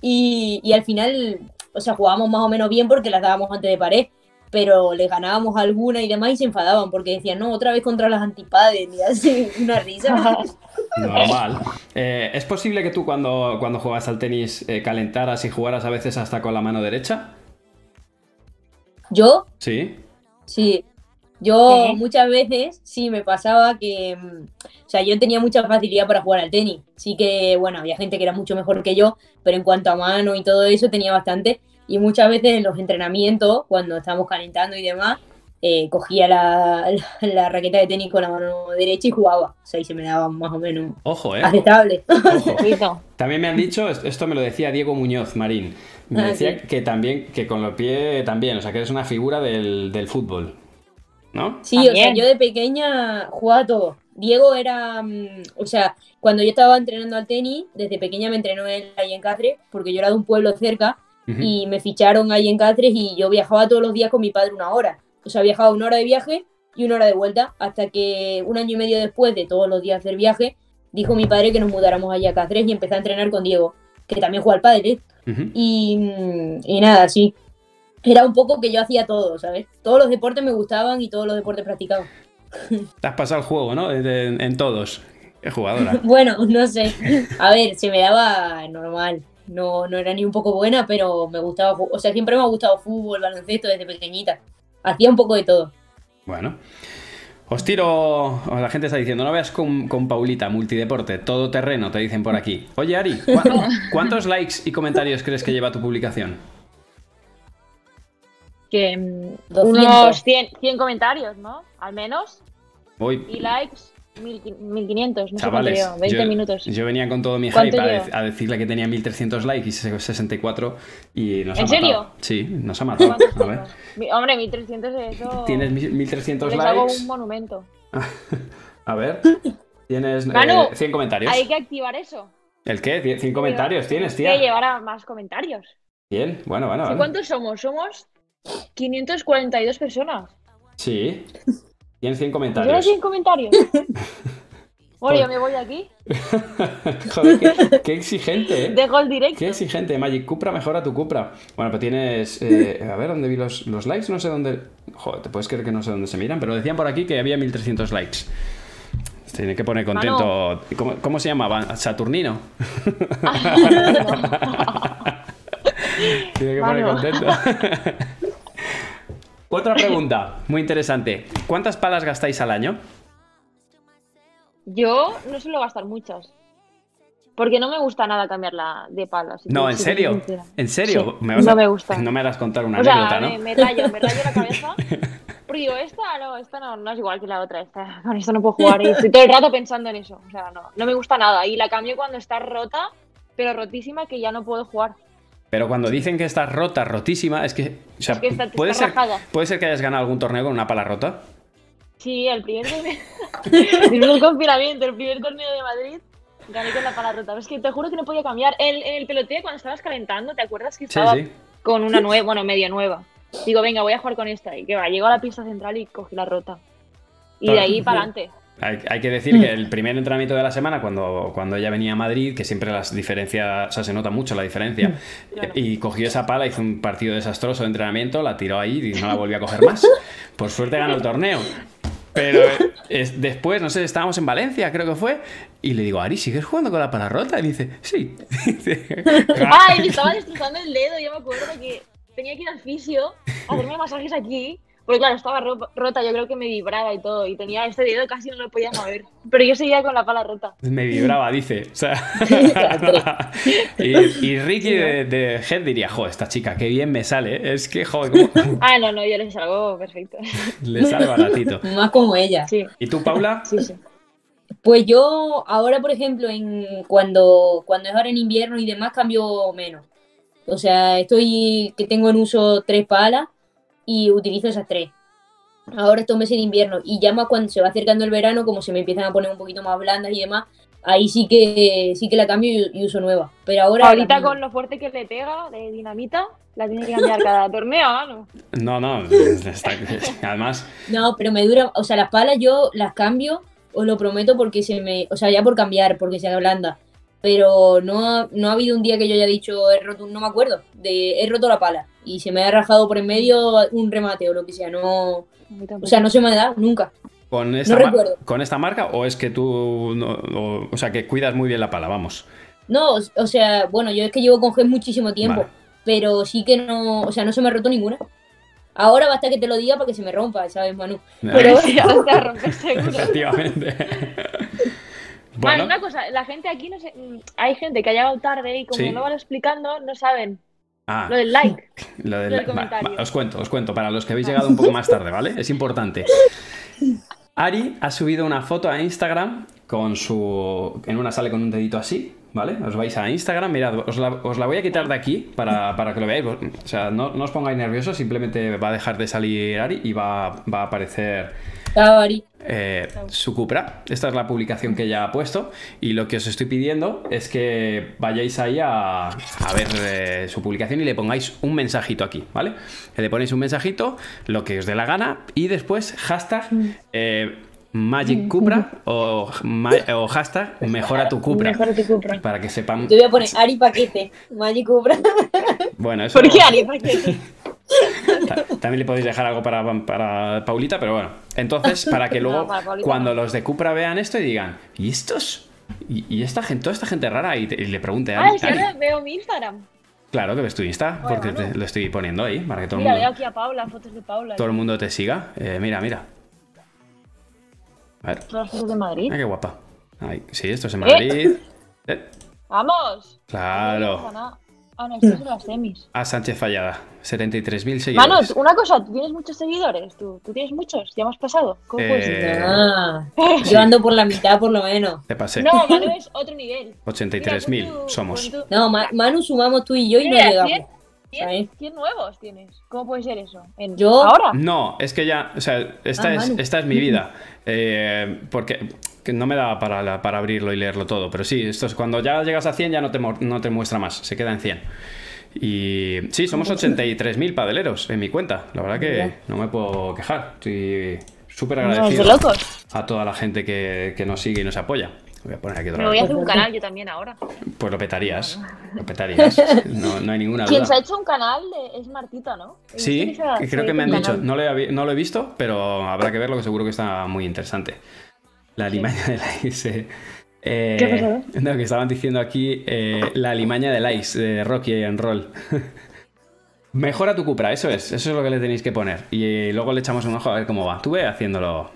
Y, y al final, o sea, jugábamos más o menos bien porque las dábamos antes de pared, pero le ganábamos alguna y demás y se enfadaban porque decían, no, otra vez contra las antipades, y así, (laughs) una risa. (laughs) (laughs) Normal. Eh, ¿Es posible que tú cuando, cuando juegas al tenis eh, calentaras y jugaras a veces hasta con la mano derecha? Yo Sí. Sí, yo ¿Qué? muchas veces sí me pasaba que, mm, o sea, yo tenía mucha facilidad para jugar al tenis. Sí que, bueno, había gente que era mucho mejor que yo, pero en cuanto a mano y todo eso tenía bastante. Y muchas veces en los entrenamientos, cuando estábamos calentando y demás, eh, cogía la, la, la raqueta de tenis con la mano derecha y jugaba. O sea, y se me daba más o menos Ojo, ¿eh? aceptable. Ojo. (laughs) También me han dicho, est- esto me lo decía Diego Muñoz Marín, me Ah, decía sí. que también, que con los pies también, o sea, que eres una figura del, del fútbol, ¿no? Sí, o sea, yo de pequeña jugaba todo. Diego era, mm, o sea, cuando yo estaba entrenando al tenis, desde pequeña me entrenó él ahí en Cáceres, porque yo era de un pueblo cerca Ujú. y me ficharon ahí en Cáceres y yo viajaba todos los días con mi padre una hora. O sea, viajaba una hora de viaje y una hora de vuelta, hasta que un año y medio después de todos los días hacer viaje, dijo mi padre que nos mudáramos allá a Cáceres y empecé a entrenar con Diego, que también juega al padre. Ujú. Y, mm, y nada, sí. Era un poco que yo hacía todo, ¿sabes? Todos los deportes me gustaban y todos los deportes practicaba. (laughs) Te has pasado el juego, ¿no? En, en- en todos. Qué jugadora. (laughs) Bueno, no sé. A ver, se me daba normal. No, no era ni un poco buena, pero me gustaba. O sea, siempre me ha gustado fútbol, baloncesto desde pequeñita. Hacía un poco de todo. Bueno. Os tiro. La gente está diciendo, no veas con, con Paulita, multideporte, todo terreno, te dicen por aquí. Oye, Ari, ¿cu- (laughs) ¿cuántos likes y comentarios crees que lleva tu publicación? Que mm, 200. unos 100, 100 comentarios, ¿no? Al menos. Voy. Y likes, 1000 1500, no Chavales, sé cuánto llevo, 20 yo, minutos. yo venía con todo mi ¿Cuánto hype a, decirle que tenía 1300 likes y 64 y nos ha ¿En matado. serio? Sí, nos ha matado. ¿Cuántos A ver. Hombre, 1300 es eso. Tienes mil- 1300 Les hago likes. un monumento. (laughs) A ver. Tienes eh, Manu, 100 comentarios. Hay que activar eso. ¿El qué? ¿Cien- 100 comentarios tienes, Que tía. llevar a más comentarios. Bien, bueno, bueno. ¿Sí, bueno. ¿Cuántos somos? Somos 542 personas. Sí. Tienes 100 ¿Solo comentarios. 100 comentarios? (laughs) Bueno, yo me voy aquí. (laughs) Joder, qué, qué exigente, ¿eh? Dejo el directo. Qué exigente, Magic Cupra, mejora tu Cupra. Bueno, pero tienes. eh, a ver, ¿dónde vi los, los likes? No sé dónde. Joder, te puedes creer que no sé dónde se miran, pero decían por aquí que había 1300 likes. Se Tiene que poner contento. ¿Cómo, cómo se llamaba? ¿Saturnino? (laughs) Tiene que poner contento. Otra pregunta, muy interesante. ¿Cuántas palas gastáis al año? Yo no suelo gastar muchas. Porque no me gusta nada cambiarla de palas. si No, ¿en serio? ¿En serio? Sí, vas no a- me gusta. No me harás contar una O sea, anécdota, me, ¿no? me rayo, me rayo la (laughs) cabeza. Porque digo, esta no, esta no, no es igual que la otra. Esta, con esta no puedo jugar. Y estoy todo el rato pensando en eso. O sea, no, no me gusta nada. Y la cambio cuando está rota, pero rotísima, que ya no puedo jugar. Pero cuando dicen que estás rota, rotísima, es que. O sea, Es que está- puede, está ser, rajada. puede ser que hayas ganado algún torneo con una pala rota. Sí, el primer torneo. (laughs) Después del confinamiento, el primer torneo de Madrid, gané con la pala rota. Pero es que te juro que no podía cambiar. En, en el peloteo, cuando estabas calentando, ¿te acuerdas que estaba sí. con una nueva, bueno, medio nueva? Digo, venga, voy a jugar con esta. Y que va, llego a la pista central y cogí la rota. Y de ahí para adelante. Hay, hay que decir que el primer entrenamiento de la semana, cuando, cuando ella venía a Madrid, que siempre las diferencias, o sea, se nota mucho la diferencia, Claro. y cogió esa pala, hizo un partido desastroso de entrenamiento, la tiró ahí y no la volvió a coger (laughs) más. Por suerte ganó el torneo. Pero es- después, no sé, estábamos en Valencia, creo que fue, y le digo, Ari, ¿sigues jugando con la pala rota? Y dice, sí. (laughs) ¡Ay! Me estaba destrozando el dedo. Yo me acuerdo que tenía que ir al fisio a hacerme masajes aquí. Porque claro, estaba ro- rota, yo creo que me vibraba y todo. Y tenía este dedo casi no lo podía mover. Pero yo seguía con la pala rota. Me vibraba, dice. O sea, (laughs) y, y Ricky de, de Head diría, jo, esta chica, qué bien me sale. Es que, joder, cómo (laughs) Ah, no, no, yo les salgo perfecto. le sale baratito. (laughs) Más como ella. Sí, ¿Y tú, Paula? sí, sí. Pues yo ahora, por ejemplo, en cuando, cuando es ahora en invierno y demás, cambio menos. O sea, estoy que tengo en uso tres palas y utilizo esas tres. Ahora estos meses de invierno y ya más cuando se va acercando el verano, como se me empiezan a poner un poquito más blandas y demás, ahí sí que sí que la cambio y, uso nueva. Pero ahora Ahorita con lo fuerte que le pega de dinamita, la tiene que cambiar cada torneo. ¿no? No, no. está- (laughs) además, No, pero me dura, o sea, las palas yo las cambio, os lo prometo, porque se me, o sea, ya por cambiar, porque se ablanda. Pero no ha, no ha habido un día que yo haya dicho, he roto, un- no me acuerdo, de he roto la pala y se me ha rajado por en medio un remate o lo que sea, no, o sea, no se me ha dado nunca. ¿con esta, No mar- recuerdo. ¿con esta marca o es que tú, no- o, o sea, que cuidas muy bien la pala, vamos? No, o, o sea, bueno, yo es que llevo con G muchísimo tiempo, Vale. pero sí que no, o sea, no se me ha roto ninguna. Ahora basta que te lo diga para que se me rompa, ¿sabes, Manu? Pero (laughs) ya te va a romper seguro. (laughs) Efectivamente. (laughs) Vale, bueno, una cosa, la gente aquí no sé, mm, hay gente que ha llegado tarde y como Sí. no van explicando, no saben Ah, Lo del like. (laughs) lo del- lo del va, comentario. va, os cuento, os cuento, para los que habéis llegado un poco más tarde, ¿vale? Es importante. Ari ha subido una foto a Instagram con su. En una sale con un dedito así, ¿vale? Os vais a Instagram, mirad, os la, os la voy a quitar de aquí para, para que lo veáis. O sea, no, no os pongáis nerviosos, simplemente va a dejar de salir Ari y va, va a aparecer Ari. eh, su Cupra. Esta es la publicación que ella ha puesto. Y lo que os estoy pidiendo es que vayáis ahí a, a ver eh, su publicación y le pongáis un mensajito aquí, ¿vale? Le ponéis un mensajito, lo que os dé la gana, y después hashtag eh, Magic Cupra o, hashtag Mejora tu Cupra. Mejor tu Cupra. Para que sepan. Yo voy a poner Ari Paquete, Magic Cobra. Bueno, eso. ¿Por qué Ari? Ta- También le podéis dejar algo para, para Paulita, pero bueno. Entonces, para que (laughs) luego, No, cuando no. los de Cupra vean esto y digan, ¿y estos? ¿Y, y esta gente, toda esta gente rara? Y, te- y le pregunte a Ah, ahora veo mi Instagram. Claro que ves tu Insta, Bueno, porque te- lo estoy poniendo ahí, para que todo el Mira, mundo, veo aquí a Paula, fotos de Paula. todo el mundo te siga. Eh, mira, mira. A ver, Todas fotos de Madrid. ah, qué guapa. Ay, sí, esto es en Madrid. (laughs) Eh, ¡Vamos! claro. Ana- Ah, no, estas son las semis. A Sánchez Fallada, 73.000 Manu, seguidores. tú- una cosa, ¿tú tienes muchos seguidores? ¿Tú, tú tienes muchos? ¿Ya hemos pasado? ¿Cómo puede ser? Eh, Ah, yo ando por la mitad por lo menos. Te pasé. No, Manu es otro nivel. (laughs) 83.000 Mira, pon tu- somos. No, Ma- Manu sumamos tú y yo y no llegamos. 100, 100, ¿sabes? 100 nuevos tienes. ¿Cómo puede ser eso? ¿En- Yo- ¿Ahora? No, es que ya, o sea, esta, Ah, es, Manu. esta es mi vida. (laughs) Eh, porque que no me da para, la- para abrirlo y leerlo todo. Pero sí, esto es, cuando ya llegas a 100 ya no te, no te muestra más, se queda en 100. Y sí, somos 83.000 padeleros en mi cuenta. La verdad que no me puedo quejar. Estoy súper No, agradecido locos. a toda la gente que, que nos sigue y nos apoya. Voy a poner aquí otra Me voy a hacer un canal yo también ahora. Pues lo petarías. Lo petarías. No, no hay ninguna Quien duda. se ha hecho un canal es Martita, ¿no? Sí, creo que me han dicho. No lo, he, no lo he visto, pero habrá que verlo, que seguro que está muy interesante. La alimaña del ice. eh, ¿Qué ha pasado? No, que estaban diciendo aquí eh, la alimaña del ice de Rocky en Roll. (laughs) Mejora tu Cupra, eso es. Eso es lo que le tenéis que poner. Y luego le echamos un ojo a ver cómo va. Tú ve haciéndolo.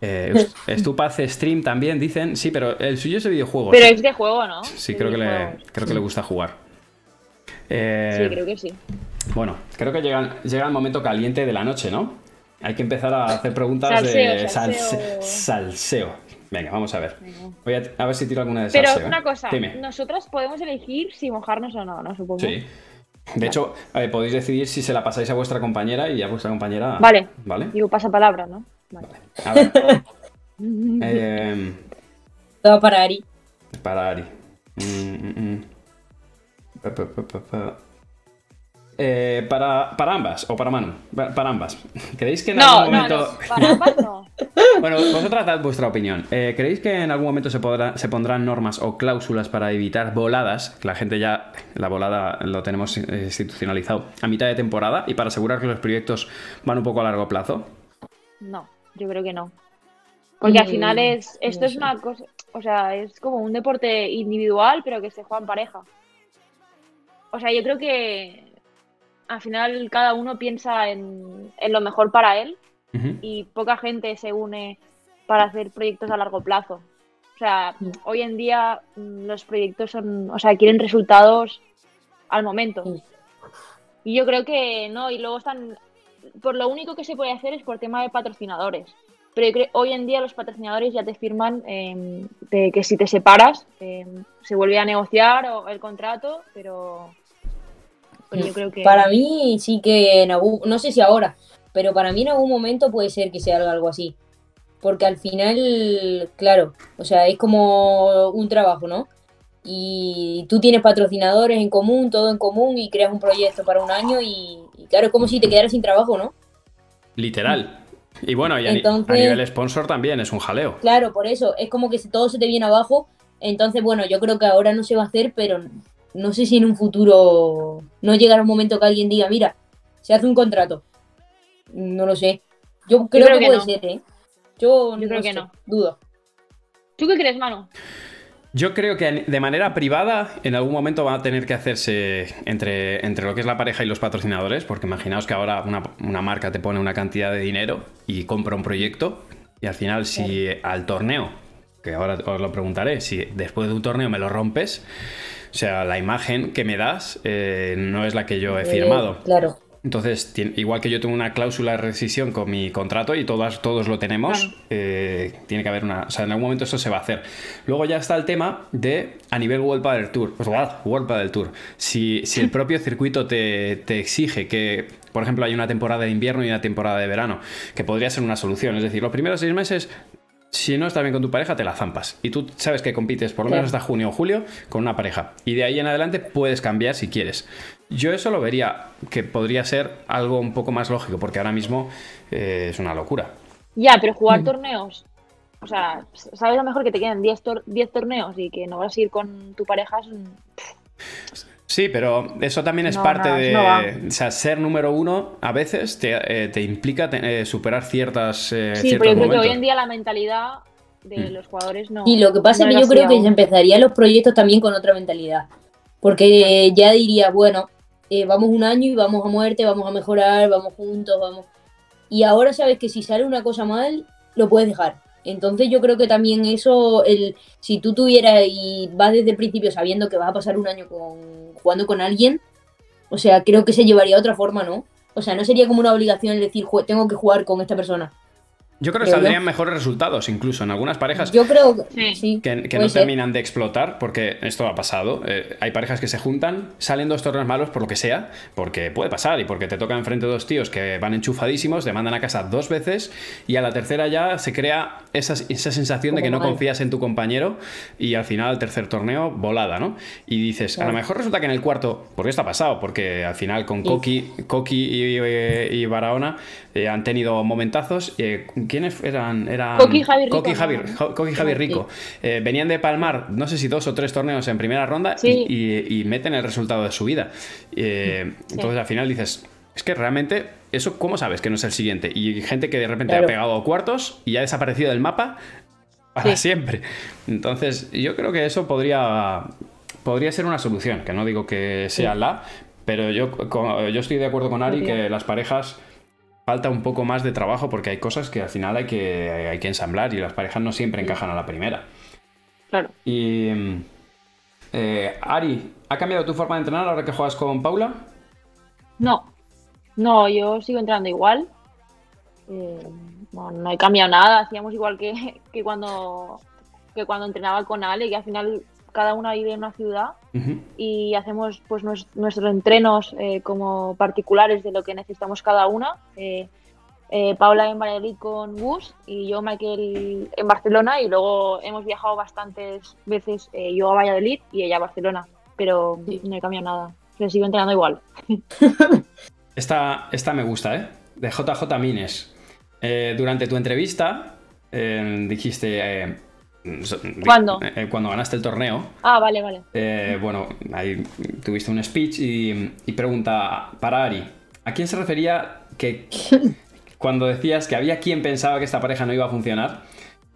Eh, (laughs) Stupa hace stream también, dicen. Sí, pero el suyo es de videojuegos. Pero es de juego, ¿no? Sí, creo que, le, creo que le gusta jugar. Eh, Sí, creo que sí. bueno, creo que llega, llega el momento caliente de la noche, ¿no? Hay que empezar a hacer preguntas Salseo, de salseo. salse- salseo. Venga, vamos a ver. Voy a, a ver si tiro alguna de Pero salseo. ¿eh? una cosa, Dime. nosotros podemos elegir si mojarnos o no, ¿no? Supongo. Sí. De hecho, eh, podéis decidir si se la pasáis a vuestra compañera y a vuestra compañera. Vale. ¿Vale? Digo, pasa palabra, ¿no? Vale. A ver. (laughs) eh, Todo para Ari. para Ari. Mm, mm, mm. Pa, pa, pa, pa, pa. Eh, para, para ambas, o para Manu, Pa- para ambas. (laughs) ¿Creéis que en No, algún momento... no. Para ambas no. (laughs) Bueno, vosotras dad vuestra opinión. Eh, ¿Creéis que en algún momento se, podrá, se pondrán normas o cláusulas para evitar voladas? Que la gente ya, la volada lo tenemos eh, institucionalizado a mitad de temporada y para asegurar que los proyectos van un poco a largo plazo. No, yo creo que no. Porque al Mm, final es, esto no es sé. una cosa, o sea, es como un deporte individual, pero que se juega en pareja. O sea, yo creo que al final cada uno piensa en, en lo mejor para él y poca gente se une para hacer proyectos a largo plazo. O sea, Mm. hoy en día mm, los proyectos son, o sea, quieren resultados al momento. Mm. Y yo creo que no, y luego están, por lo único que se puede hacer es por tema de patrocinadores. Pero yo creo hoy en día los patrocinadores ya te firman eh, de que si te separas eh, se vuelve a negociar o el contrato, pero, pero yo creo que Para mí sí que en algún, no sé si ahora, pero para mí en algún momento puede ser que se haga algo así. Porque al final, claro, o sea, es como un trabajo, ¿no? Y tú tienes patrocinadores en común, todo en común, y creas un proyecto para un año y, y claro, es como si te quedaras sin trabajo, ¿no? Literal. Y bueno, y a, ni- Entonces- a nivel sponsor también es un jaleo. Claro, por eso, es como que todo se te viene abajo. Entonces, bueno, yo creo que ahora no se va a hacer, pero no sé si en un futuro no llegará un momento que alguien diga, mira, se hace un contrato. No lo sé. Yo creo, creo que, que puede no. ser, ¿eh? Yo, Yo creo que no. Dudo. ¿Tú qué crees, Manu? Yo creo que de manera privada en algún momento va a tener que hacerse entre, entre lo que es la pareja y los patrocinadores, porque imaginaos que ahora una, una marca te pone una cantidad de dinero y compra un proyecto y al final si al torneo que ahora os lo preguntaré, si después de un torneo me lo rompes, o sea, la imagen que me das eh, no es la que yo he Eh, firmado. claro. Entonces, igual que yo tengo una cláusula de rescisión con mi contrato y todas, todos lo tenemos, Claro. eh, tiene que haber una. O sea, en algún momento eso se va a hacer. Luego ya está el tema de a nivel World Padel Tour. Pues. World Padel Tour. Si, si el propio circuito te, te exige que, por ejemplo, hay una temporada de invierno y una temporada de verano, que podría ser una solución. Es decir, los primeros seis meses. Si no está bien con tu pareja, te la zampas. Y tú sabes que compites por lo menos hasta junio o julio con una pareja. Y de ahí en adelante puedes cambiar si quieres. Yo eso lo vería que podría ser algo un poco más lógico, porque ahora mismo eh, es una locura. Ya, pero jugar Mm. torneos. O sea, sabes a lo mejor que te quedan 10 tor- 10 torneos y que no vas a ir con tu pareja. es un- Sí, pero eso también es No, parte no, de. no o sea, ser número uno a veces te, eh, te implica te- eh, superar ciertas. eh, Sí, pero yo creo que hoy en día la mentalidad de Mm. los jugadores no. Y lo que pasa no es que yo creo que aún. se empezarían los proyectos también con otra mentalidad. Porque ya diría, bueno, eh, vamos un año y vamos a muerte, vamos a mejorar, vamos juntos, vamos. Y ahora sabes que si sale una cosa mal, lo puedes dejar. Entonces yo creo que también eso, el, si tú tuvieras y vas desde el principio sabiendo que vas a pasar un año con, jugando con alguien, o sea, creo que se llevaría otra forma, ¿no? O sea, no sería como una obligación el decir, "Jue- tengo que jugar con esta persona. Yo creo que yo. saldrían mejores resultados, incluso en algunas parejas. Yo creo que Sí. sí. que, que puede no ser. terminan de explotar, porque esto ha pasado. Eh, hay parejas que se juntan, salen dos torneos malos por lo que sea, porque puede pasar y porque te tocan enfrente dos tíos que van enchufadísimos, te mandan a casa dos veces y a la tercera ya se crea esa, esa sensación de que no mal. confías en tu compañero y al final, el tercer torneo, volada, ¿no? Y dices, a lo mejor resulta que en el cuarto, porque esto ha pasado, porque al final con. Coqui, Coqui y, y Barahona eh, han tenido momentazos. eh, ¿Quiénes eran? eran Coqui y Javi Rico, Coqui y Javi, ¿no? Jo- Coqui y Javi Sí. Rico. Eh, venían de palmar, no sé si dos o tres torneos en primera ronda Sí. y, y- y meten el resultado de su vida. Eh, Entonces al final dices, es que realmente, ¿eso cómo sabes que no es el siguiente? Y hay gente que de repente Claro. ha pegado cuartos y ha desaparecido del mapa para Sí. siempre. Entonces yo creo que eso podría, podría ser una solución, que no digo que sea la, pero yo, yo estoy de acuerdo con Ari que las parejas falta un poco más de trabajo porque hay cosas que al final hay que, hay que ensamblar y las parejas no siempre encajan a la primera. Claro. Y. eh, Ari, ¿ha cambiado tu forma de entrenar ahora que juegas con Paula? No, no, yo sigo entrando igual. Eh, no, no he cambiado nada, hacíamos igual que, que cuando que cuando entrenaba con Ale, que al final cada una vive en una ciudad Y hacemos pues nues- nuestros entrenos eh, como particulares de lo que necesitamos cada una. Eh, eh, Paula en Valladolid con Gus y yo, Michael, en Barcelona y luego hemos viajado bastantes veces eh, yo a Valladolid y ella a Barcelona, pero Sí. no he cambiado nada. Pero sigo entrenando igual. (laughs) Esta, esta me gusta, ¿eh? De JJ Mines. Eh, durante tu entrevista eh, dijiste. Eh, ¿Cuándo? eh, cuando ganaste el torneo. Ah, vale, vale. eh, bueno, ahí tuviste un speech y, y pregunta para Ari. ¿A quién se refería que (laughs) cuando decías que había quien pensaba que esta pareja no iba a funcionar?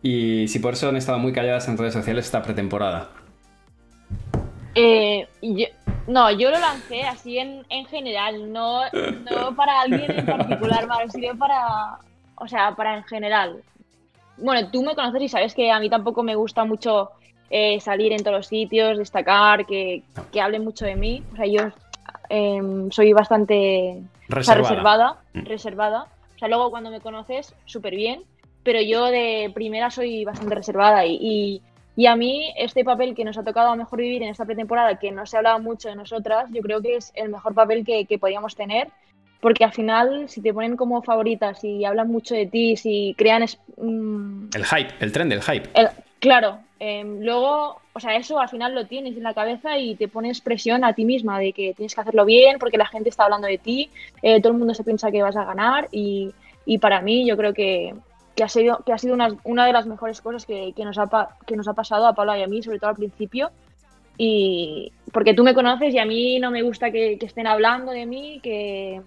Y si por eso han estado muy calladas en redes sociales esta pretemporada. Eh, yo- no, yo lo lancé así en, en general, no, no para alguien en particular, (laughs) Mar, sino para, o sea, para en general. Bueno, tú me conoces y sabes que a mí tampoco me gusta mucho eh, salir en todos los sitios, destacar, que, que hablen mucho de mí. O sea, yo em, soy bastante o sea, Reservada. reservada, Mm. reservada. O sea, luego cuando me conoces, súper bien, pero yo de primera soy bastante reservada y, y, y a mí este papel que nos ha tocado a mejor vivir en esta pretemporada, que no se hablaba mucho de nosotras, yo creo que es el mejor papel que, que podíamos tener, porque al final si te ponen como favorita, si hablan mucho de ti, si crean... es- mm, El hype, el tren del hype. el- claro, em, luego, o sea, eso al final lo tienes en la cabeza y te pones presión a ti misma de que tienes que hacerlo bien porque la gente está hablando de ti, eh, todo el mundo se piensa que vas a ganar y, y para mí yo creo que, que ha sido, que ha sido una, una de las mejores cosas que, que nos ha, que nos ha pasado a Paula y a mí, sobre todo al principio. Y porque tú me conoces y a mí no me gusta que, que estén hablando de mí, que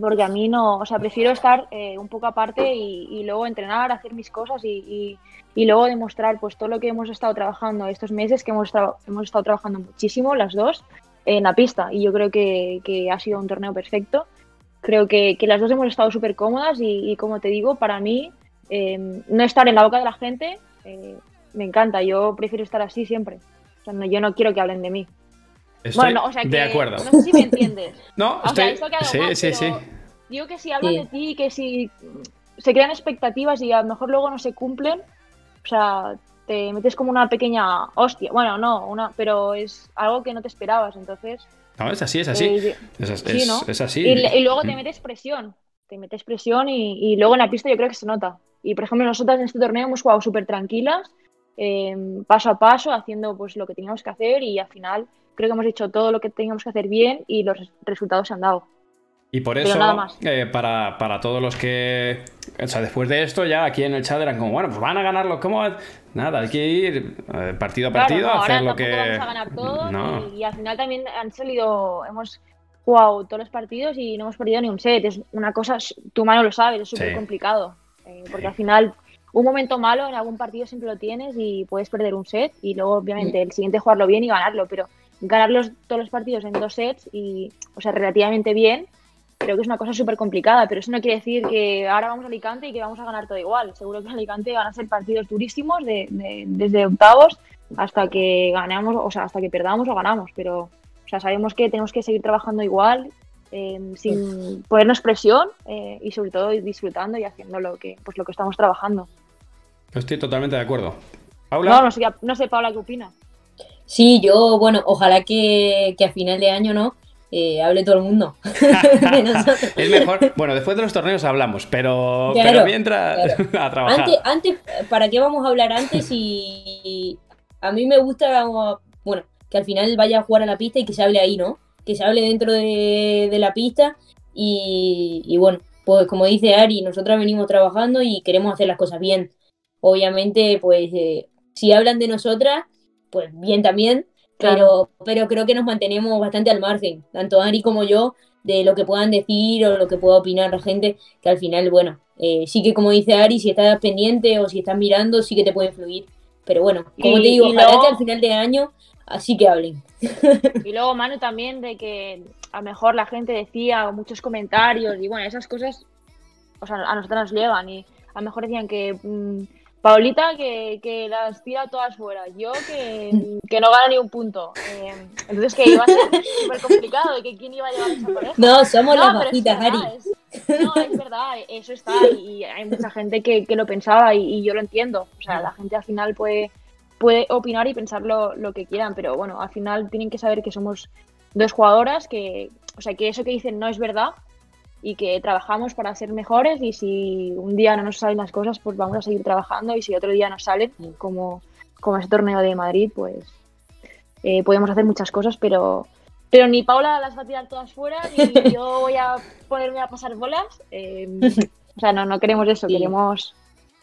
porque a mí no, o sea, prefiero estar eh, un poco aparte y, luego entrenar, hacer mis cosas y, luego demostrar pues todo lo que hemos estado trabajando estos meses, que hemos, hemos estado trabajando muchísimo las dos en la pista y yo creo que, ha sido un torneo perfecto. Creo que, las dos hemos estado súper cómodas y, como te digo, para mí eh, no estar en la boca de la gente, eh, me encanta. Yo prefiero estar así siempre. O no, yo no quiero que hablen de mí. Estoy bueno, o sea que. de acuerdo. No sé si me entiendes. (laughs) No, O sea, estoy... esto ha quedado sí, mal, sí, sí. Digo que si hablan Sí. de ti, que si se crean expectativas y a lo mejor luego no se cumplen, o sea, te metes como una pequeña hostia. Bueno, no, una, pero es algo que no te esperabas, entonces. No, es así, es así. eh, Es, es- sí, ¿no? es así. y, y luego te Mm. metes presión, te metes presión y, y luego en la pista yo creo que se nota. Y por ejemplo, nosotras en este torneo hemos jugado súper tranquilas, eh, paso a paso, haciendo pues lo que teníamos que hacer y al final creo que hemos hecho todo lo que teníamos que hacer bien y los res- resultados se han dado. Y por eso, eh, para, para todos los que. O sea, después de esto, ya aquí en el chat eran como, bueno, pues van a ganarlo. ¿Cómo? Nada, hay que ir eh, partido a Claro, partido no, a ahora hacer lo que. vamos a ganar (laughs) todo No. y, y al final también han salido, hemos jugado todos los partidos y no hemos perdido ni un set. Es una cosa, tu mano lo sabe, es súper Sí. complicado. eh, porque al final un momento malo en algún partido siempre lo tienes y puedes perder un set y luego obviamente el siguiente jugarlo bien y ganarlo, pero ganar los- todos los partidos en dos sets y, o sea, relativamente bien, creo que es una cosa súper complicada, pero eso no quiere decir que ahora vamos a Alicante y que vamos a ganar todo igual. Seguro que en Alicante van a ser partidos durísimos de- de- desde octavos hasta que ganamos, o sea, hasta que perdamos o ganamos, pero o sea, sabemos que tenemos que seguir trabajando igual, eh, sin ponernos presión eh, y sobre todo disfrutando y haciendo lo que, pues lo que estamos trabajando. Estoy totalmente de acuerdo. Paula. No, no sé, no sé, Paula, ¿qué opina? Sí, yo, bueno, ojalá que, que a final de año, ¿no? Eh, hable todo el mundo (laughs) de nosotros. Es mejor. Bueno, después de los torneos hablamos, pero, Claro, pero mientras (laughs) a trabajar. Antes, antes, ¿para qué vamos a hablar antes? Y a mí me gusta, bueno, que al final vaya a jugar a la pista y que se hable ahí, ¿no? Que se hable dentro de, de la pista y, y bueno, pues como dice Ari, nosotras venimos trabajando y queremos hacer las cosas bien. Obviamente, pues eh, si hablan de nosotras, pues bien también, pero, pero creo que nos mantenemos bastante al margen, tanto Ari como yo, de lo que puedan decir o lo que pueda opinar la gente, que al final, bueno, eh, sí que como dice Ari, si estás pendiente o si estás mirando, sí que te puede influir. Pero bueno, como Y- te digo, ojalá luego- que al final de año así que hablen. (laughs) Y luego, Manu, también de que a lo mejor la gente decía muchos comentarios y bueno, esas cosas, o sea, a nosotros nos llegan y a lo mejor decían que mm, Paulita que, que las tira todas fuera, yo que, que no gana ni un punto. Eh, entonces que iba a ser súper complicado que quién iba a llevar esa pareja. No, somos las bajitas, Ari. es- no, es verdad, eso está y, y hay mucha gente que, que lo pensaba y, y yo lo entiendo. O sea, la gente al final puede, puede opinar y pensar lo, lo que quieran, pero bueno, al final tienen que saber que somos dos jugadoras, que, o sea, que eso que dicen no es verdad y que trabajamos para ser mejores y si un día no nos salen las cosas, pues vamos a seguir trabajando y si otro día nos salen, como, como ese torneo de Madrid, pues eh, podemos hacer muchas cosas, pero, pero ni Paula las va a tirar todas fuera, ni (laughs) yo voy a ponerme a pasar bolas. eh, (laughs) o sea, no, no queremos eso, Sí. queremos...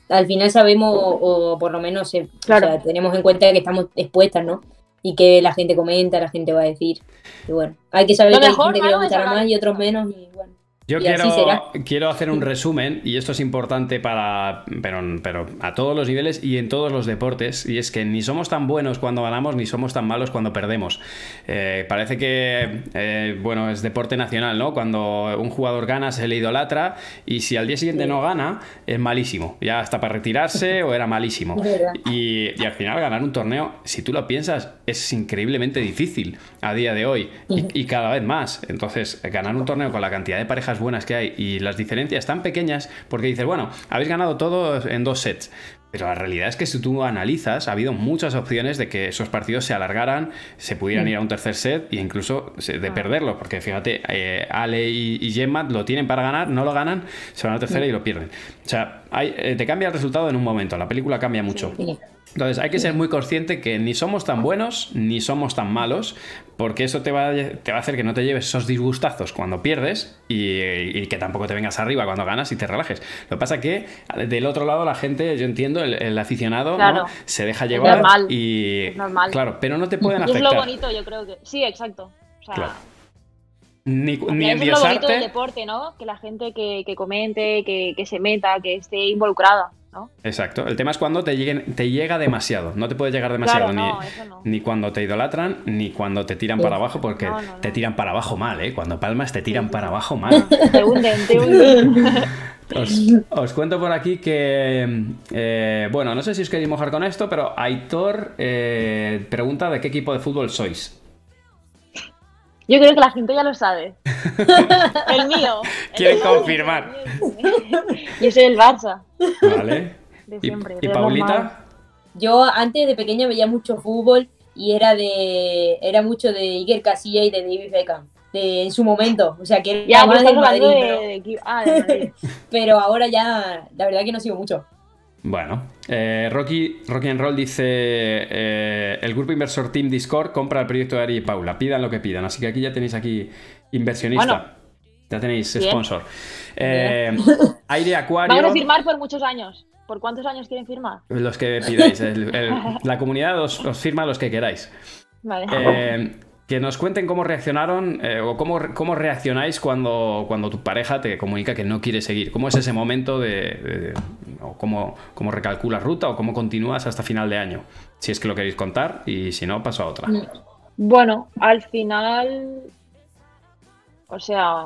Al final sabemos, o, o por lo menos eh, o Claro. sea, tenemos en cuenta que estamos expuestas, ¿no? Y que la gente comenta, la gente va a decir. Y bueno, hay que saber Lo que hay mejor, gente que le gustará más y otros menos. Y bueno. Yo quiero, quiero hacer un resumen, y esto es importante para, pero, pero a todos los niveles y en todos los deportes, y es que ni somos tan buenos cuando ganamos, ni somos tan malos cuando perdemos. Eh, parece que, eh, bueno, es deporte nacional, ¿no? Cuando un jugador gana se le idolatra, y si al día siguiente no gana, es malísimo. Ya hasta para retirarse o era malísimo. Y, y al final ganar un torneo, si tú lo piensas, es increíblemente difícil a día de hoy y, y cada vez más. Entonces, ganar un torneo con la cantidad de parejas buenas que hay y las diferencias tan pequeñas, porque dices, bueno, habéis ganado todo en dos sets. Pero la realidad es que si tú analizas, ha habido muchas opciones de que esos partidos se alargaran, se pudieran ir a un tercer set e incluso de perderlo. Porque fíjate, eh, Ale y, y Gemma lo tienen para ganar, no lo ganan, se van al tercero y lo pierden. O sea, hay- eh, te cambia el resultado en un momento, la película cambia mucho. Sí. Entonces hay que ser muy consciente que ni somos tan buenos ni somos tan malos, porque eso te va, a, te va a hacer que no te lleves esos disgustazos cuando pierdes y, y que tampoco te vengas arriba cuando ganas y te relajes. Lo que pasa que del otro lado la gente, yo entiendo, el, el aficionado se deja llevar normal, y es normal. claro, pero no te pueden Y es afectar lo bonito, yo creo que... Sí, exacto. O sea, Claro. ni, ni eso es lo bonito del deporte, ¿no? Que la gente que, que comente, que, que se meta, que esté involucrada, ¿no? Exacto. El tema es cuando te, lleguen, te llega demasiado. No te puede llegar demasiado Claro, ni, no, eso no. ni cuando te idolatran ni cuando te tiran Sí. para abajo, porque te tiran para abajo mal, ¿eh? Cuando palmas te tiran para abajo mal. Te hunden, te hunden. (laughs) Os, os cuento por aquí que, eh, bueno, no sé si os queréis mojar con esto, pero Aitor eh, pregunta de qué equipo de fútbol sois. Yo creo que la gente ya lo sabe. (laughs) el mío. Quieren confirmar. Yo soy el Barça. ¿Vale? De ¿Y, siempre. y normal. Paulita? Yo antes de pequeño veía mucho fútbol y era de era mucho de Iker Casillas y de David Beckham. De, en su momento, o sea que era Ya, más del Madrid, de, pero, de equipo- Ah, de Madrid. (laughs) pero ahora ya la verdad que no sigo mucho. Bueno, eh, Rocky, Rocky and Roll dice: eh, El grupo inversor Team Discord compra el proyecto de Ari y Paula. Pidan lo que pidan. Así que aquí ya tenéis aquí inversionista. Bueno. ya tenéis Bien. sponsor. Eh, Aire Acuario. Van a firmar por muchos años. ¿Por cuántos años quieren firmar? Los que pidáis. el- el- (laughs) la comunidad os, os firma los que queráis. Vale. Que nos cuenten cómo reaccionaron eh, o cómo, cómo reaccionáis cuando, cuando tu pareja te comunica que no quiere seguir. ¿Cómo es ese momento de, de- o cómo, cómo recalculas ruta o cómo continúas hasta final de año? Si es que lo queréis contar y si no, paso a otra. Bueno, al final. O sea,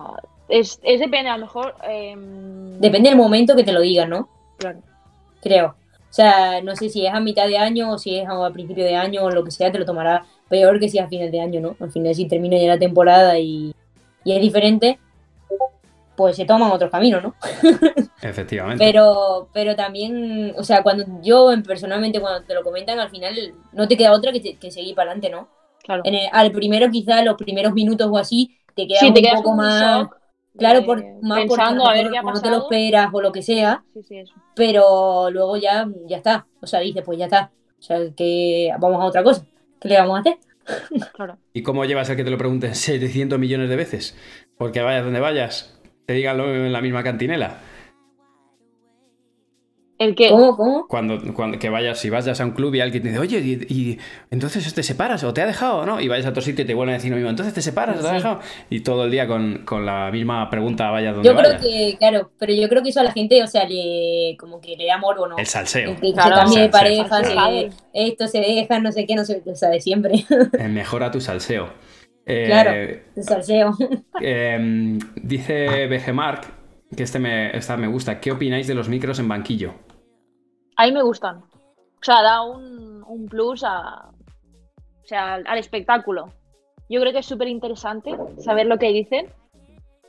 es, es depende, a lo mejor. em, Depende del momento que te lo digan, ¿no? claro. Creo. O sea, no sé si es a mitad de año o si es a principio de año o lo que sea, te lo tomará peor que si a final de año, ¿no? Al final, si termina ya la temporada y, y es diferente, pues se toman otros caminos, ¿no? (laughs) Efectivamente. Pero, pero también, o sea, cuando yo personalmente cuando te lo comentan, al final no te queda otra que, te- que seguir para adelante, ¿no? Claro. En el- al primero quizás los primeros minutos o así, te quedas Sí, te un quedas poco un más, shock, claro, eh, por, más porque pensando a ver mejor qué ha no te lo esperas o lo que sea, Sí, sí, eso. pero luego ya, ya está, o sea, dices, pues ya está, o sea, que vamos a otra cosa, ¿qué le vamos a hacer? Claro. ¿Y cómo llevas a que te lo pregunten (laughs) 700 millones de veces? Porque vayas donde vayas, te digan lo en la misma cantinela. El que. ¿Cómo, cómo? Cuando, cuando que vayas, si vayas a un club y alguien te dice, oye, y, y entonces te separas o te ha dejado o no, y vayas a otro sitio y te vuelven a decir lo mismo, entonces te separas o te ha Sí. dejado, y todo el día con, con la misma pregunta, vayas donde Yo creo vayas. que, claro, pero yo creo que eso a la gente, o sea, le, como que le da morbo, ¿no? El salseo. El que Claro. se cambie de pareja, esto se deja, no sé qué, no sé, o sea, de siempre, (laughs) Eh, Mejora tu salseo. Eh, Claro. el salseo. (laughs) eh, dice BGMark, que este me, esta me gusta, ¿qué opináis de los micros en banquillo? A mí me gustan. O sea, da un, un plus a, o sea, al, al espectáculo. Yo creo que es súper interesante saber lo que dicen.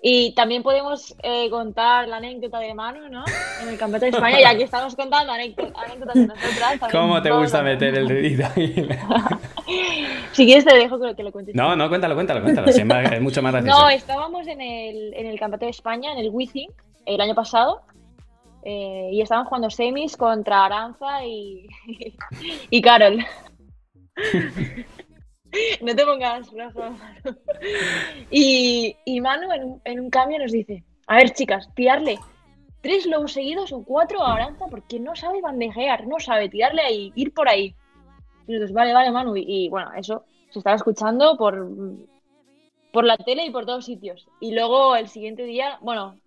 Y también podemos eh, contar la anécdota de Manu, ¿no? En el Campeonato de España, y aquí estamos contando anécdotas, de nosotras. ¿Cómo te gusta meter el dedito ahí? (laughs) Si quieres te dejo que, lo cuentes. No, no, cuéntalo, cuéntalo, cuéntalo. Es, mucho más gracioso. No, estábamos en el, en el Campeonato de España, en el Wizzing, el año pasado. Eh, y estaban jugando semis contra Aranza y, (laughs) y Carol. (laughs) no te pongas rojo. Manu. Y, y Manu en en un cambio nos dice, a ver chicas, tirarle tres lobos seguidos o cuatro a Aranza porque no sabe bandejear, no sabe tirarle ahí, ir por ahí. Y vale, vale, Manu. Y, y, bueno, eso se estaba escuchando por, por la tele y por todos sitios. Y luego el siguiente día, bueno,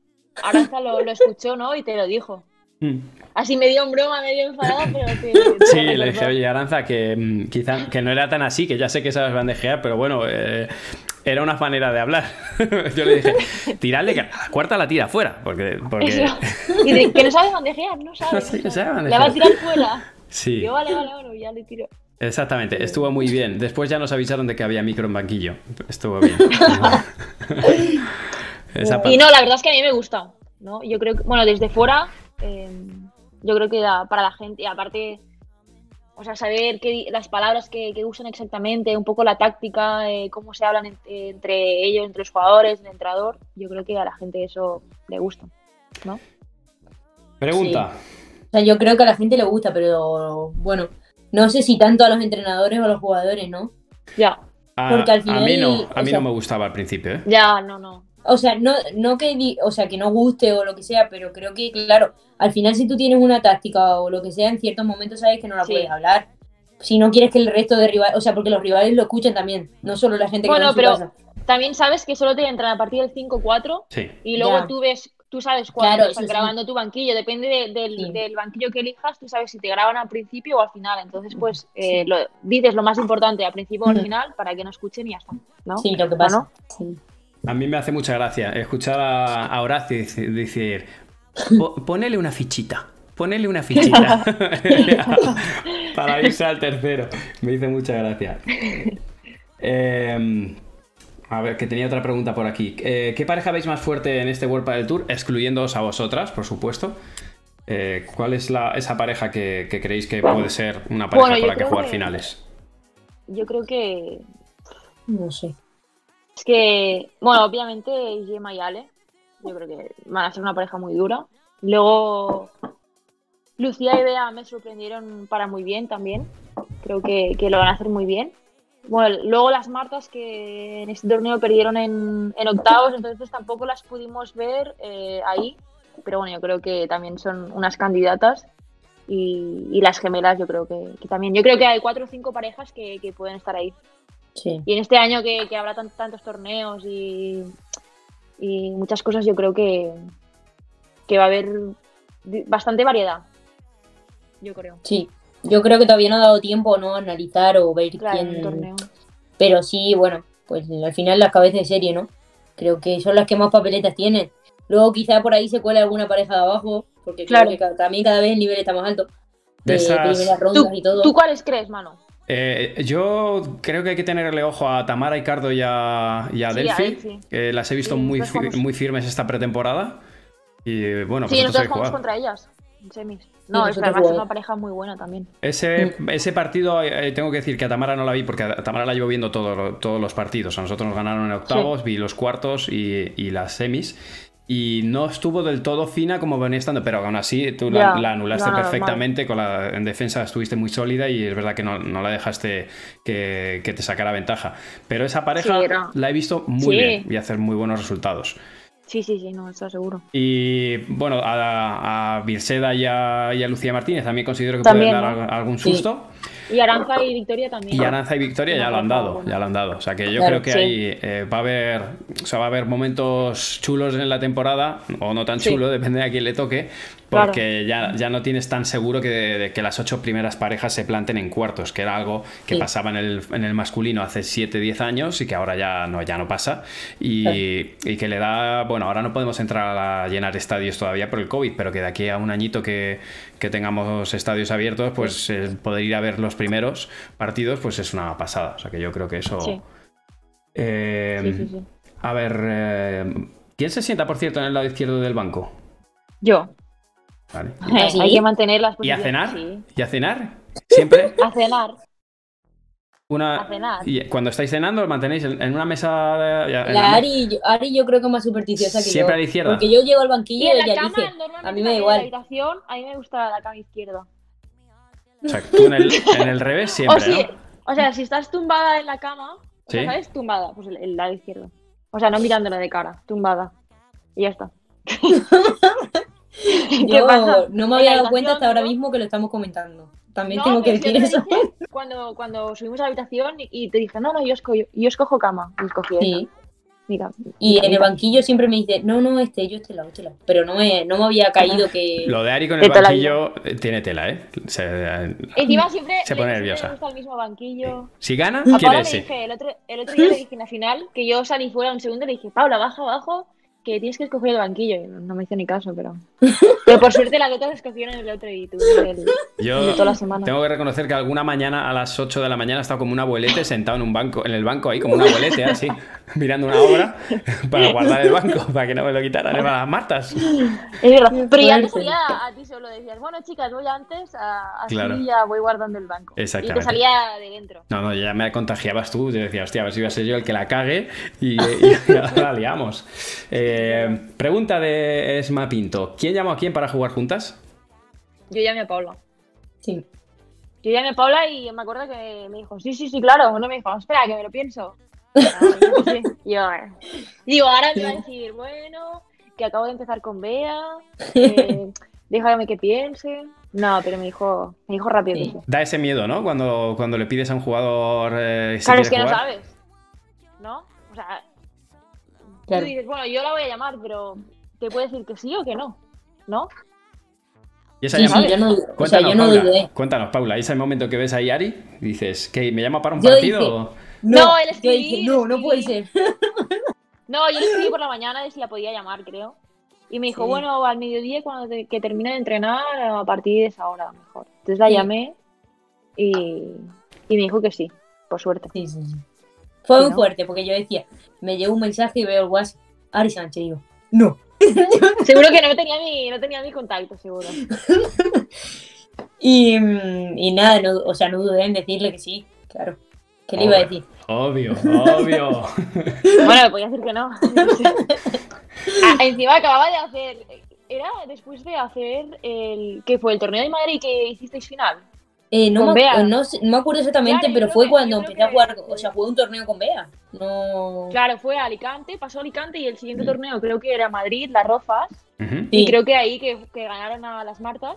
Aranza lo, lo escuchó, ¿no? Y te lo dijo. Mm. Así medio en broma, medio enfadada, pero que... (laughs) Sí, le dije, oye, Aranza, que mm, quizá que no era tan así, que ya sé que sabes bandejear, pero bueno, eh, era una manera de hablar. (laughs) Yo le dije, tirarle que a la cuarta la tira fuera, porque... porque... Y de, que no sabe bandejear, no sabe. No sé, no sabe bandejear. Le va a tirar fuera. Sí, Yo, vale, vale, bueno, ya le tiro. exactamente, estuvo muy bien. Después ya nos avisaron de que había micro en banquillo. Estuvo bien. (laughs) Esa Y no, la verdad es que a mí me gusta, ¿no? Yo creo que, bueno, desde fuera, eh, yo creo que da para la gente, y aparte, o sea, saber qué, las palabras que, que usan exactamente, un poco la táctica, eh, cómo se hablan en- entre ellos, entre los jugadores, el entrenador, yo creo que a la gente eso le gusta, ¿no? Pregunta. O sea, yo creo que a la gente le gusta, pero bueno, no sé si tanto a los entrenadores o a los jugadores, ¿no? Ya, A, Porque al a final, mí no, a o mí sea- no me gustaba al principio, ¿eh? ya, no, no. O sea, no, no que di- o sea, que no guste o lo que sea, pero creo que, claro, al final si tú tienes una táctica o lo que sea, en ciertos momentos sabes que no la Sí. puedes hablar. Si no quieres que el resto de rivales, o sea, porque los rivales lo escuchan también, no solo la gente que Bueno, su pero- casa. También sabes que solo te entran a partir del 5-4 Sí. y luego Ya. tú ves, tú sabes cuándo Claro, están sí. grabando tu banquillo, depende de- del, Sí. del banquillo que elijas, tú sabes si te graban al principio o al final. Entonces, pues, eh, lo, dices lo más importante al principio o al Ujú. final para que no escuchen y ya está, ¿no? Sí, lo que ¿O pasa. no? A mí me hace mucha gracia escuchar a, a Horacio dice- decir, Po- ponele una fichita. Ponele una fichita. (laughs) Para irse al tercero. Me hizo mucha gracia. Eh, a ver, que tenía otra pregunta por aquí. Eh, ¿Qué pareja veis más fuerte en este World Padel Tour? Excluyéndoos a vosotras, por supuesto. Eh, ¿Cuál es la, esa pareja que, que creéis que puede ser una pareja Bueno, con la que jugar que- finales? Yo creo que. No sé. Es que. Bueno, obviamente Gemma y Ale. Yo creo que van a ser una pareja muy dura. Luego. Lucía y Bea me sorprendieron para muy bien también. Creo que, que lo van a hacer muy bien. Bueno, luego las Martas que en este torneo perdieron en, en octavos, entonces tampoco las pudimos ver eh, ahí. Pero bueno, yo creo que también son unas candidatas. Y, y las gemelas, yo creo que, que también. Yo creo que hay cuatro o cinco parejas que, que pueden estar ahí. Sí. Y en este año que, que habrá tan- tantos torneos y, y muchas cosas, yo creo que, que va a haber bastante variedad. Yo creo. Sí. Yo creo que todavía no ha dado tiempo ¿no? a analizar o ver Claro, quién. torneo. Pero sí, bueno, pues al final las cabezas de serie, ¿no? Creo que son las que más papeletas tienen. Luego quizá por ahí se cuele alguna pareja de abajo, porque Claro. creo que también cada vez el nivel está más alto. De De esas- primeras rondas ¿Tú, y todo. tú cuáles crees, mano? Eh, yo creo que hay que tenerle ojo a Tamara, Icardo y a, y a Sí, a las he visto Sí, muy, muy firmes esta pretemporada. Y bueno, sí, vosotros nosotros jugamos contra ellas. En semis. No, es nosotros que además es una pareja muy buena también. Ese, ese partido, eh, tengo que decir que a Tamara no la vi porque a Tamara la llevo viendo todo todos los partidos. A nosotros nos ganaron en octavos, vi los cuartos y, y las semis. Y no estuvo del todo fina como venía estando, pero aún así tú la, anulaste no, perfectamente. Con la, en defensa estuviste muy sólida y es verdad que no, no la dejaste que, que te sacara ventaja. Pero esa pareja Sí, la he visto muy Sí. bien y hacer muy buenos resultados. Sí, sí, sí, no, eso seguro. Y bueno, a, a Virseda y a, y a Lucía Martínez también considero que También, pueden dar algún Sí. Y Aranza y Victoria también. Y Aranza y Victoria ya lo han dado, ya lo han dado. O sea que yo Claro, creo que sí. ahí eh, va a haber, o sea, va a haber momentos chulos en la temporada, o no tan Sí. chulo, depende de a quién le toque, porque ya, ya no tienes tan seguro que, de que las ocho primeras parejas se planten en cuartos, que era algo que Sí. pasaba en el, en el masculino hace 7, 10 años y que ahora ya no, ya no pasa. Y, y que le da, bueno, ahora no podemos entrar a llenar estadios todavía por el COVID, pero que de aquí a un añito que, que tengamos estadios abiertos, pues eh, poder ir a ver los primeros partidos, pues es una pasada. O sea que yo creo que eso... Sí. Eh, Sí, sí, sí. A ver, eh, ¿quién se sienta, por cierto, en el lado izquierdo del banco? Yo. Vale. Hay que mantener las ¿Y a posiciones. cenar? Sí. ¿Y a cenar? Siempre (laughs) A cenar. Una... A cenar. Y cuando estáis cenando, ¿lo mantenéis en en una mesa de... en La Ari, yo- Ari yo creo que es más supersticiosa que Siempre yo. a la izquierda. Porque yo llego al Y banquillo y en la ella cama, dice, normalmente a mí me da igual. En la habitación, a mí me gusta la cama izquierda. O sea, tú en el, en el revés siempre, o, si, ¿no? o sea, si estás tumbada en la cama, o sea, Sí. ¿sabes? Tumbada, pues el, el lado izquierdo. O sea, no mirándola de cara, tumbada. Y ya está. (laughs) ¿Qué Yo pasa? no me había dado cuenta hasta ahora mismo que lo estamos comentando. También No, tengo que decir eso. Cuando, cuando subimos a la habitación y, y te dije, no, no, yo escojo, yo escojo cama. Y escogí. Sí. Mira. Y mira, en el banquillo siempre me dice, no, no, este, yo este lado, este lado. Pero no me, no me había caído que... Lo de Ari con el banquillo eh, tiene tela, ¿eh? Se- eh, Encima siempre, Se pone siempre nerviosa. gusta el mismo banquillo. si gana, A quiere Paula le dije, el otro, el otro día le dije en la final que yo salí fuera un segundo y le dije, Paula, baja abajo, que tienes que escoger el banquillo. Y no, no me hizo ni caso, pero. (laughs) Pero por suerte las otras escogieron el otro y el, Yo el de toda la semana. tengo que reconocer que alguna mañana a las 8 de la mañana he estado como un abuelete sentado en un banco, en el banco ahí, como un abuelete así, (laughs) mirando una obra (laughs) para guardar el banco, para que no me lo quitaran para las martas. Es verdad. Pero ya te salía a ti solo, decías, bueno, chicas, voy antes, a- así Claro. ya voy guardando el banco. Y Exactamente. te salía de dentro. No, no, ya me contagiabas tú, yo decía, hostia, a ver si iba a ser yo el que la cague y, y ya la liamos. Eh, pregunta de Esma Pinto, ¿quién llamó a quién para jugar juntas? Yo llamé a Paula. Sí. Yo llamé a Paula y me acuerdo que me dijo, sí, sí, sí, claro. No me dijo, espera, que me lo pienso. (laughs) Ah, yo, sí, yo, eh. Digo, ahora me va a decir, bueno, que acabo de empezar con Bea, eh, (laughs) déjame que piense. No, pero me dijo, me dijo rápido que Sí. sí. Da ese miedo, ¿no? Cuando, cuando le pides a un jugador eh, si Claro, es que no sabes. ¿No? O sea, Claro. tú dices, bueno, yo la voy a llamar, pero te puede decir que sí o que no. ¿No? Y esa Sí, sí, llamada- yo no, o sea, Cuéntanos, yo no Paula, dudé. Cuéntanos, Paula, ese momento que ves ahí Ari, dices, ¿que me llama para un Yo partido? dije- o- No, el yo escribí, dije, el no, no puede ser. (laughs) No, yo le escribí por la mañana de si la podía llamar, creo. Y me dijo, Sí. bueno, al mediodía cuando te- que termine de entrenar, a partir de esa hora mejor. Entonces la Sí. llamé y, y me dijo que sí, por suerte. Sí, sí, sí. Fue muy ¿no? fuerte porque yo decía, me llegó un mensaje y veo el WhatsApp, Ari Sánchez, y digo, no. (laughs) Seguro que no tenía mi, no tenía mi contacto, seguro. (laughs) Y, mm, y nada, no, o sea, no dudé en decirle que sí, claro. ¿Qué le iba a decir? Obvio, (laughs) obvio. Bueno, me podía decir que no. Ah, encima acababa de hacer. Era después de hacer el. ¿Qué fue? ¿El torneo de Madrid que hicisteis final? Eh, no, me, Bea. no, sé- no me acuerdo exactamente, Claro, pero fue que- cuando empecé a jugar, o sea, jugué un torneo con Bea. No. Claro, fue a Alicante, pasó a Alicante y el siguiente Mm. torneo creo que era Madrid, Las Rozas. Y creo que ahí que, que ganaron a las Martas.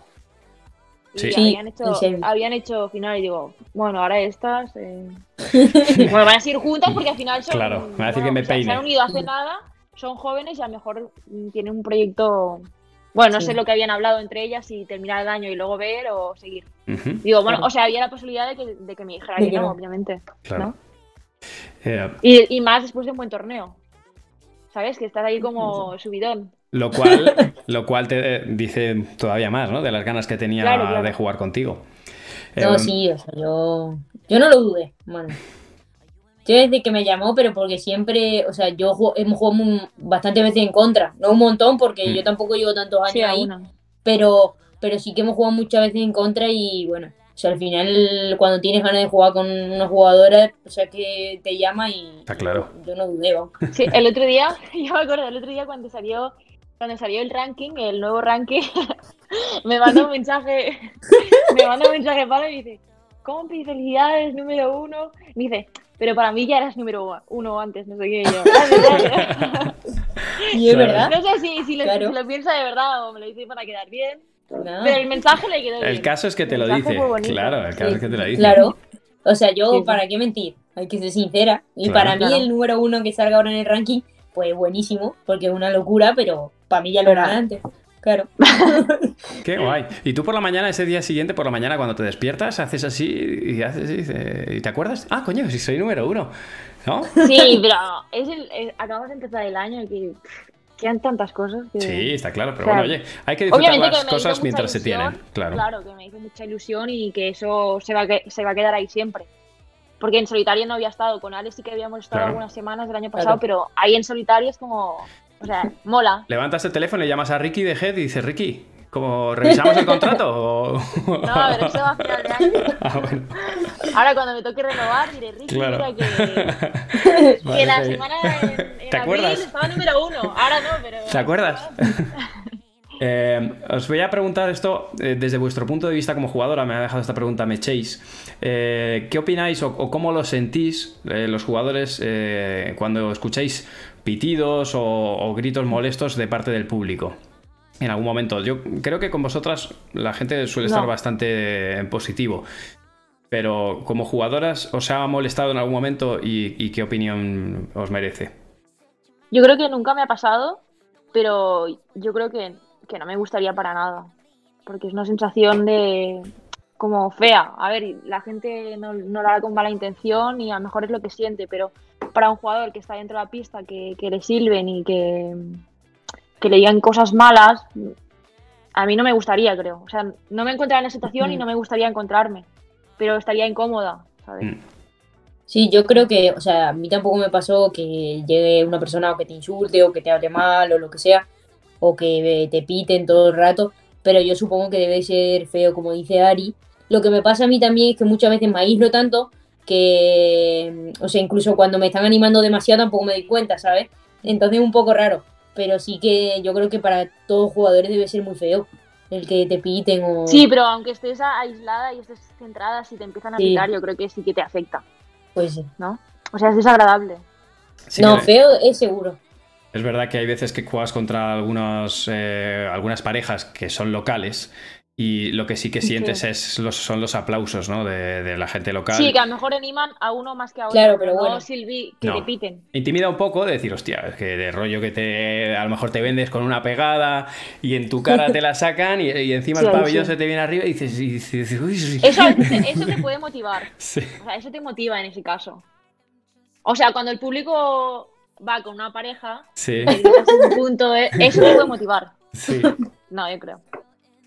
Y Sí. Habían, hecho, habían hecho final y digo, bueno, ahora estas. eh, (laughs) bueno, van a seguir juntas porque al final son. Claro, me va a decir que me o sea, Se han unido hace nada, son jóvenes y a lo mejor tienen un proyecto. Bueno, no Sí. sé lo que habían hablado entre ellas, si terminar el año y luego ver o seguir. Digo, bueno, Claro. o sea, había la posibilidad de que, de que me dijera que no, no. obviamente. Claro. ¿no? Eh, Y, y más después de un buen torneo. ¿Sabes? Que estás ahí como subidón. lo cual, lo cual te dice todavía más, ¿no? De las ganas que tenía Claro, claro. de jugar contigo. No, Eh, sí, o sea, yo, yo no lo dudé, bueno. Yo desde que me llamó, pero porque siempre, o sea, yo ju- hemos jugado muy- bastante veces en contra, no un montón porque Mm. yo tampoco llevo tantos años Sí, ahí, una. pero, pero sí que hemos jugado muchas veces en contra y bueno, o sea, al final cuando tienes ganas de jugar con una jugadora, o sea, que te llama y Está claro. yo no dudé. (laughs) Sí, el otro día, (laughs) yo me acuerdo, el otro día cuando salió, cuando salió el ranking, el nuevo ranking, (laughs) me mandó un mensaje, me mandó un mensaje para y dice, compi, felicidades, número uno. Me dice, pero para mí ya eras número uno antes, no sé qué. Yo. (laughs) Y es Claro. verdad, No sé si, si, lo, Claro. si lo piensa de verdad o me lo dice para quedar bien, pero el mensaje le quedó bien. El caso es que te lo dice. Claro, el caso Sí, es que te lo dice. Claro. O sea, yo, Sí, sí. ¿para qué mentir? Hay que ser sincera. Y Claro. para mí Claro. el número uno que salga ahora en el ranking, pues buenísimo, porque es una locura, pero para mí ya lo era antes. Claro. (laughs) Qué guay. Y tú por la mañana, ese día siguiente, por la mañana, cuando te despiertas, haces así y haces y, dices- ¿y te acuerdas? Ah, coño, si soy número uno. ¿No? Sí, (laughs) pero es el, es- acabamos de empezar el año y que quedan tantas cosas que... Sí, está claro, pero bueno, oye, hay que disfrutar que las cosas mientras se tienen. Claro. Claro, que me hizo mucha ilusión y que eso se va, a que- se va a quedar ahí siempre. Porque en solitario no había estado, con Alex sí que habíamos estado Claro. algunas semanas del año Claro. pasado, pero ahí en solitario es como, o sea, mola. Levantas el teléfono y llamas a Ricky de Head y dices, Ricky, ¿cómo revisamos el contrato? (laughs) No, pero eso va a final de año. Ah, bueno. Ahora cuando me toque renovar diré, Ricky, Claro. mira que, Vale, (laughs) que la semana en, en ¿Te abril acuerdas? estaba número uno. Ahora no, pero... ¿Te acuerdas? (laughs) Eh, os voy a preguntar esto eh, desde vuestro punto de vista como jugadora. Me ha dejado esta pregunta Mechéis. Eh, ¿Qué opináis o, o cómo lo sentís los jugadores cuando escucháis pitidos o, o gritos molestos de parte del público? En algún momento. Yo creo que con vosotras la gente suele estar bastante en positivo. Pero como jugadoras, ¿os ha molestado en algún momento y, y qué opinión os merece? Yo creo que nunca me ha pasado, pero yo creo que, que no me gustaría para nada. Porque es una sensación de como fea. A ver, la gente no, no lo hará con mala intención y a lo mejor es lo que siente, pero para un jugador que está dentro de la pista, que, que le sirven y que, que le digan cosas malas, a mí no me gustaría, creo. O sea, no me encuentro en la situación y no me gustaría encontrarme, pero estaría incómoda, ¿sabes? Mm. Sí, yo creo que, o sea, a mí tampoco me pasó que llegue una persona o que te insulte o que te hable mal o lo que sea, o que te piten todo el rato, pero yo supongo que debe ser feo, como dice Ari. Lo que me pasa a mí también es que muchas veces me aíslo tanto que, o sea, incluso cuando me están animando demasiado tampoco me doy cuenta, ¿sabes? Entonces es un poco raro, pero sí que yo creo que para todos los jugadores debe ser muy feo el que te piten o... Sí, pero aunque estés aislada y estés centrada, si te empiezan a Sí. pitar, yo creo que sí que te afecta, Pues sí. ¿no? O sea, es desagradable. Sí no, que- feo es seguro. Es verdad que hay veces que juegas contra algunos, eh, algunas parejas que son locales y lo que sí que sientes Sí. es los, son los aplausos ¿no? de, de la gente local. Sí, que a lo mejor animan a uno más que a otro. Claro, pero no, bueno. Silvi, que No. te piten. Intimida un poco de decir, hostia, es que de rollo que te a lo mejor te vendes con una pegada y en tu cara te la (laughs) sacan y, y encima Sí, el pabellón sí. se te viene arriba y dices, y dices, uy. Eso, eso te puede motivar. (laughs) Sí. O sea, eso te motiva en ese caso. O sea, cuando el público va con una pareja, Sí, le gritas un punto, eso te puede motivar. sí. (laughs) No, yo creo.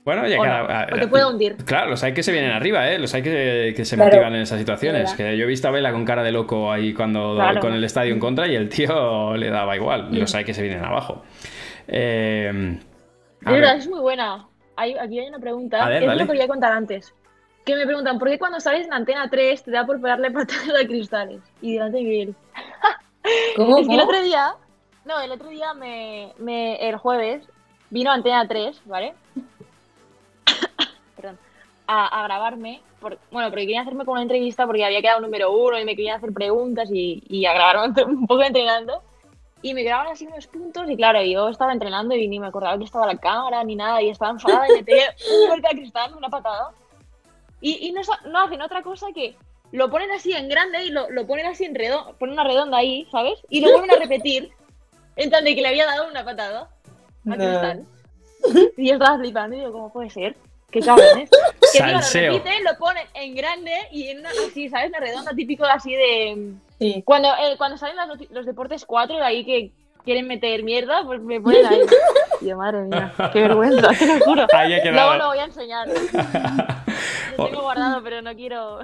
Bueno, O, que no, a- a- o te puede hundir. Claro, los hay que se vienen arriba, ¿eh? Los hay que, que se Claro. motivan en esas situaciones. Es Que yo he visto a Vela con cara de loco ahí cuando Claro. con el estadio en contra y el tío (laughs) le daba igual. Los hay que se vienen abajo. Eh, verdad, es muy buena. Hay- aquí hay una pregunta. A ver, es dale. lo que quería contar antes. Que me preguntan, ¿por qué cuando sales en Antena 3 te da por pegarle (laughs) patadas a cristales? Y delante de Miguel. (laughs) ¿Cómo? Es que el otro día, no, el otro día me, me- el jueves vino Antena 3, ¿vale? A, a grabarme, por- bueno, porque querían hacerme con una entrevista porque había quedado número uno y me querían hacer preguntas y, y a grabarme (laughs) un poco entrenando. Y me grababan así unos puntos y claro, yo estaba entrenando y ni me acordaba que estaba la cámara ni nada y estaba enfadada y me pegué (laughs) un golpe al cristal, una patada. Y, y no, no hacen otra cosa que lo ponen así en grande y lo, lo ponen así en redonda, ponen una redonda ahí, ¿sabes? Y lo vuelven a repetir en tan de que le había dado una patada al No. cristal. Y yo estaba flipando y digo, ¿cómo puede ser? Qué cabrones. Que lo repiten, lo ponen en grande y en una, así, ¿sabes? Una redonda típico así de... Sí. Cuando, eh, cuando salen las noti- los deportes 4 ahí que quieren meter mierda, pues me ponen ahí. (laughs) Tío, madre mía, qué vergüenza, te lo juro. Luego lo voy a enseñar. (laughs) Lo tengo guardado, pero no quiero.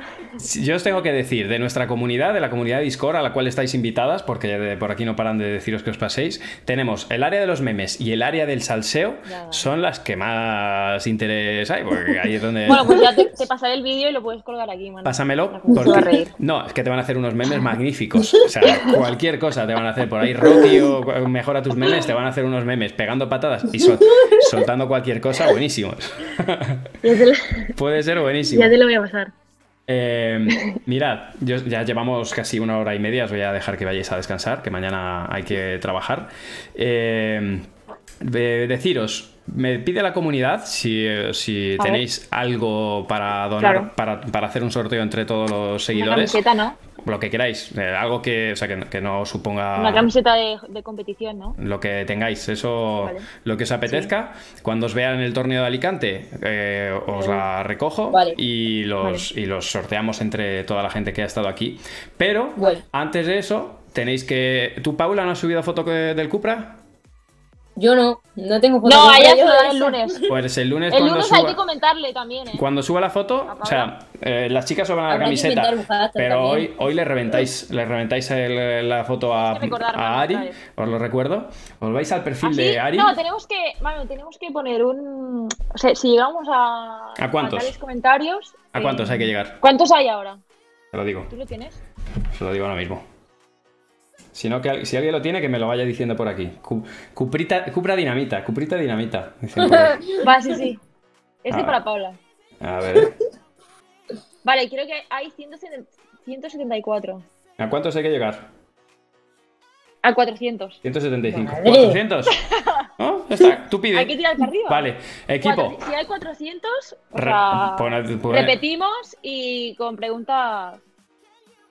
Yo os tengo que decir, de nuestra comunidad, de la comunidad de Discord a la cual estáis invitadas, porque de- por aquí no paran de deciros que os paséis, tenemos el área de los memes y el área del salseo, Ya, son las que más interés hay, porque ahí es donde... (laughs) Bueno, pues ya te, te pasaré el vídeo y lo puedes colgar aquí, mano. Pásamelo. Porque... reír. No, es que te van a hacer unos memes (laughs) magníficos. O sea, cualquier cosa te van a hacer por ahí. Rocky o mejora tus memes, te van a hacer unos memes pegando patadas y sol- soltando cualquier cosa buenísimos. (laughs) Puede ser buenísimo. Ya te lo voy a pasar. Eh, mirad, yo- ya llevamos casi una hora y media, os voy a dejar que vayáis a descansar, que mañana hay que trabajar. Eh, de- deciros, me pide la comunidad si, tenéis algo para donar, Claro. para, para hacer un sorteo entre todos los Una seguidores. camiseta, ¿no? Lo que queráis, eh, algo que, o sea, que, que no suponga Una camiseta de, de competición, ¿no? lo que tengáis, eso, Vale. lo que os apetezca. Cuando os vean en el torneo de Alicante, eh, os la recojo Vale. y, los, y los sorteamos entre toda la gente que ha estado aquí. Pero antes de eso, tenéis que. ¿Tú, Paula, no has subido foto del Cupra? Yo no, no tengo foto No, a ella, se el lunes. Pues el lunes, El cuando, lunes hay que comentarle también, ¿eh? cuando suba la foto, A o sea, eh, las chicas suban la camiseta. Pero también. hoy, hoy le reventáis, le reventáis el- la foto a, a Ari, vez. os lo recuerdo. Os vais al perfil ¿Ah, de Ari. No, tenemos que, Manu, tenemos que poner un... O sea, si llegamos a... ¿A cuántos? tales comentarios... ¿A eh, cuántos hay que llegar? ¿Cuántos hay ahora? Te lo digo. ¿Tú lo tienes? Se lo digo ahora mismo. Que, si alguien lo tiene, que me lo vaya diciendo por aquí. Cu- Cuprita, Cupra Dinamita, Cuprita Dinamita. (laughs) Va, sí, sí. Este Ah. para Paula. A ver. Vale, creo que hay 170 174. ¿A cuántos hay que llegar? A 400. 175. Madre. ¿400? (laughs) ¿No? Está. Tú pide. Hay que tirar para arriba. Vale. Equipo. Cuatro- si hay 400, o Re- sea, pon- repetimos y con preguntas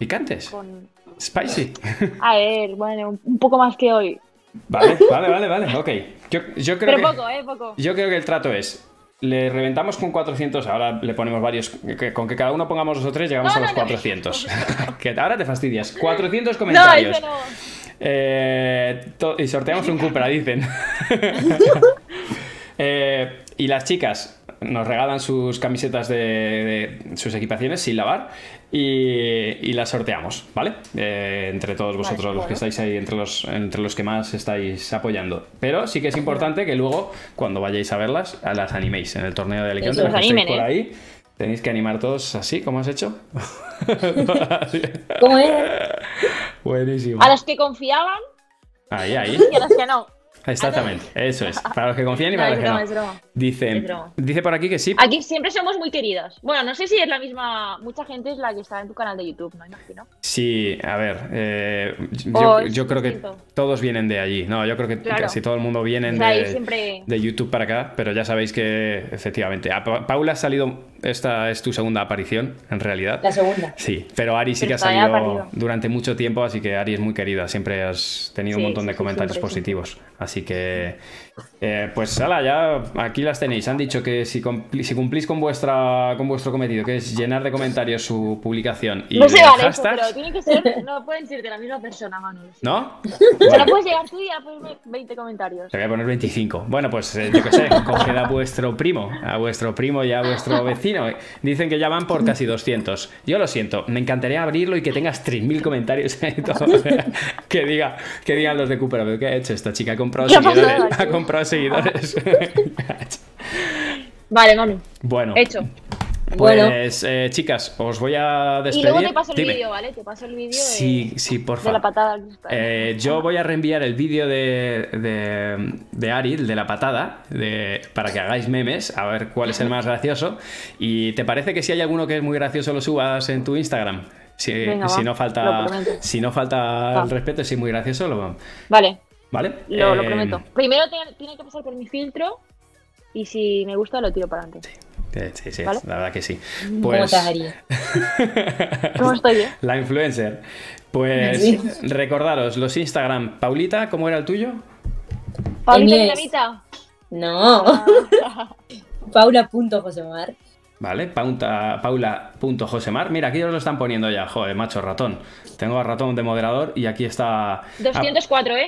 Picantes. con... Spicy. (laughs) A ver, bueno, un- poco más que hoy. Vale, vale, vale, vale. Ok. Yo, yo creo Pero que... poco, ¿eh? Poco. Yo creo que el trato es. Le reventamos con 400, ahora le ponemos varios. que- con que cada uno pongamos dos o tres, llegamos No, a los no, no. 400. (laughs) que ahora te fastidias. 400 No, comentarios. eso no. Eh, y sorteamos un Cupra, dicen. (laughs) Eh, y las chicas nos regalan sus camisetas de, de sus equipaciones sin lavar y, y las sorteamos, ¿vale? Eh, entre todos vosotros los que estáis ahí, entre los, entre los que más estáis apoyando. Pero sí que es importante que luego, cuando vayáis a verlas, a las animéis en el torneo de Alicante. Los animen, por ¿eh? ahí. Tenéis que animar todos así, como has hecho. (laughs) ¿Cómo es? (laughs) Buenísimo. A los que confiaban Ahí, ahí. y a los que no. Exactamente, eso es. Para los que confían y No, para es los que no. Dice, dice por aquí que sí. Aquí siempre somos muy queridas. Bueno, no sé si es la misma. Mucha gente es la que está en tu canal de YouTube, ¿no? Imagino. Sí, a ver, eh, yo, es yo creo que todos vienen de allí. No, yo creo que Claro. casi todo el mundo viene de, siempre. de YouTube para acá, pero ya sabéis que efectivamente. A Paula ha salido, esta es tu segunda aparición, en realidad. La segunda. Sí, pero Ari sí Pero que ha salido durante mucho tiempo, así que Ari es muy querida. Siempre has tenido un montón de sí, comentarios positivos. Así que Eh, pues ala, ya aquí las tenéis. Han dicho que si, cumplís con vuestra con vuestro cometido, que es llenar de comentarios su publicación y no de se vale eso, hashtags, pero tiene que ser. No pueden ser de la misma persona, Manu. ¿no? Bueno. no puedes llegar tú y ya ponerme 20 comentarios. Te voy a poner 25. Bueno, pues eh, yo qué sé, coged a vuestro primo, a vuestro primo y a vuestro vecino. Dicen que ya van por casi 200. Yo lo siento, me encantaría abrirlo y que tengas 3.000 comentarios y todo. (laughs) que, diga, que digan los de Cooper, ¿pero qué ha hecho esta chica? Ha comprado Comprado seguidores. (laughs) Vale, Manu. bueno, Hecho. Bueno. pues eh, chicas, os voy a Y despedir. luego te paso el vídeo, ¿vale? Te paso el vídeo de, Sí, sí, por de la patada. Eh, yo voy a reenviar el vídeo de, de, de Ari, el de la patada, de, para que hagáis memes, a ver cuál es el más gracioso. ¿Y te parece que si hay alguno que es muy gracioso lo subas en tu Instagram? Si, Venga, si va, no falta, si no falta el respeto, si es muy gracioso, lo Vale, ¿Vale? lo, lo Eh, prometo. Primero te- tiene que pasar por mi filtro y si me gusta lo tiro para adelante. eh, Sí, sí, ¿Vale? la verdad que sí. ¿Cómo Pues? (laughs) ¿Cómo estoy, eh? la influencer. Pues Sí. recordaros, los Instagram. Paulita, ¿cómo era el tuyo? Paulita Dinamita. No. Ah, (laughs) Paula.josemar. Vale, paula.josemar. Mira, aquí os lo están poniendo ya. Joder, macho, ratón. Tengo a ratón de moderador y aquí está. 204, ¿eh?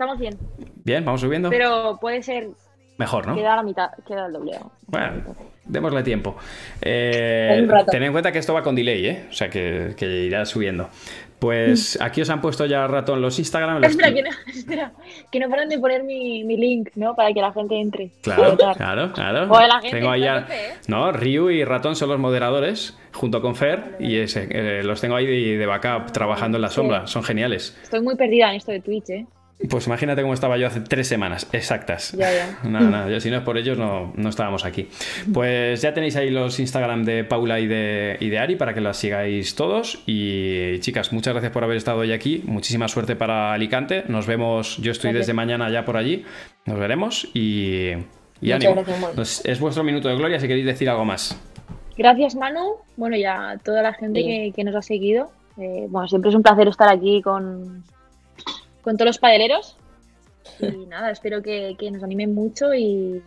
Estamos bien. Bien, vamos subiendo. Pero puede ser Mejor, ¿no? queda la mitad, queda el doble. Bueno, démosle tiempo. Eh, tened en cuenta que esto va con delay, ¿eh? O sea, que, que irá subiendo. Pues aquí os han puesto ya ratón los Instagram. los- (laughs) Espera, que no, (laughs) espera, que no paran de poner mi, mi link, ¿no? Para que la gente entre. Claro, claro, claro. Joder, la gente tengo ahí ¿eh? No, Ryu y Ratón son los moderadores, junto con Fer, y ese, eh, los tengo ahí de, de backup trabajando en la sombra. Son geniales. Estoy muy perdida en esto de Twitch, ¿eh? Pues imagínate cómo estaba yo hace tres semanas exactas. Ya, ya. (laughs) Nada, nada, yo, si no es por ellos no, no estábamos aquí. Pues ya tenéis ahí los Instagram de Paula y de, y de Ari para que las sigáis todos. Y chicas, muchas gracias por haber estado hoy aquí. Muchísima suerte para Alicante. Nos vemos, yo estoy Gracias. desde mañana ya por allí. Nos veremos y, y ánimo. gracias, es vuestro minuto de gloria si queréis decir algo más. Gracias, Manu. Bueno, y a toda la gente Sí. que, que nos ha seguido. Eh, bueno, siempre es un placer estar aquí con, con todos los padeleros. Y nada, espero que, que nos animen mucho y,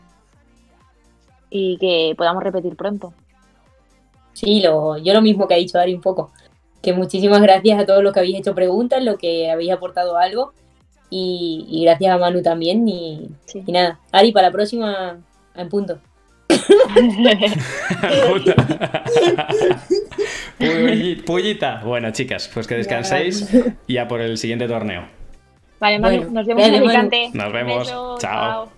y que podamos repetir pronto. Sí, lo, yo lo mismo que ha dicho Ari un poco. Que muchísimas gracias a todos los que habéis hecho preguntas, los que habéis aportado algo. Y, y gracias a Manu también. Y, Sí. y nada, Ari, para la próxima, en punto. (laughs) (laughs) Pullita. Bueno, chicas, pues que descanséis y a por el siguiente torneo. Vale, Manu, Bueno, nos vemos en. Alicante. Nos vemos. beso, Chao. chao.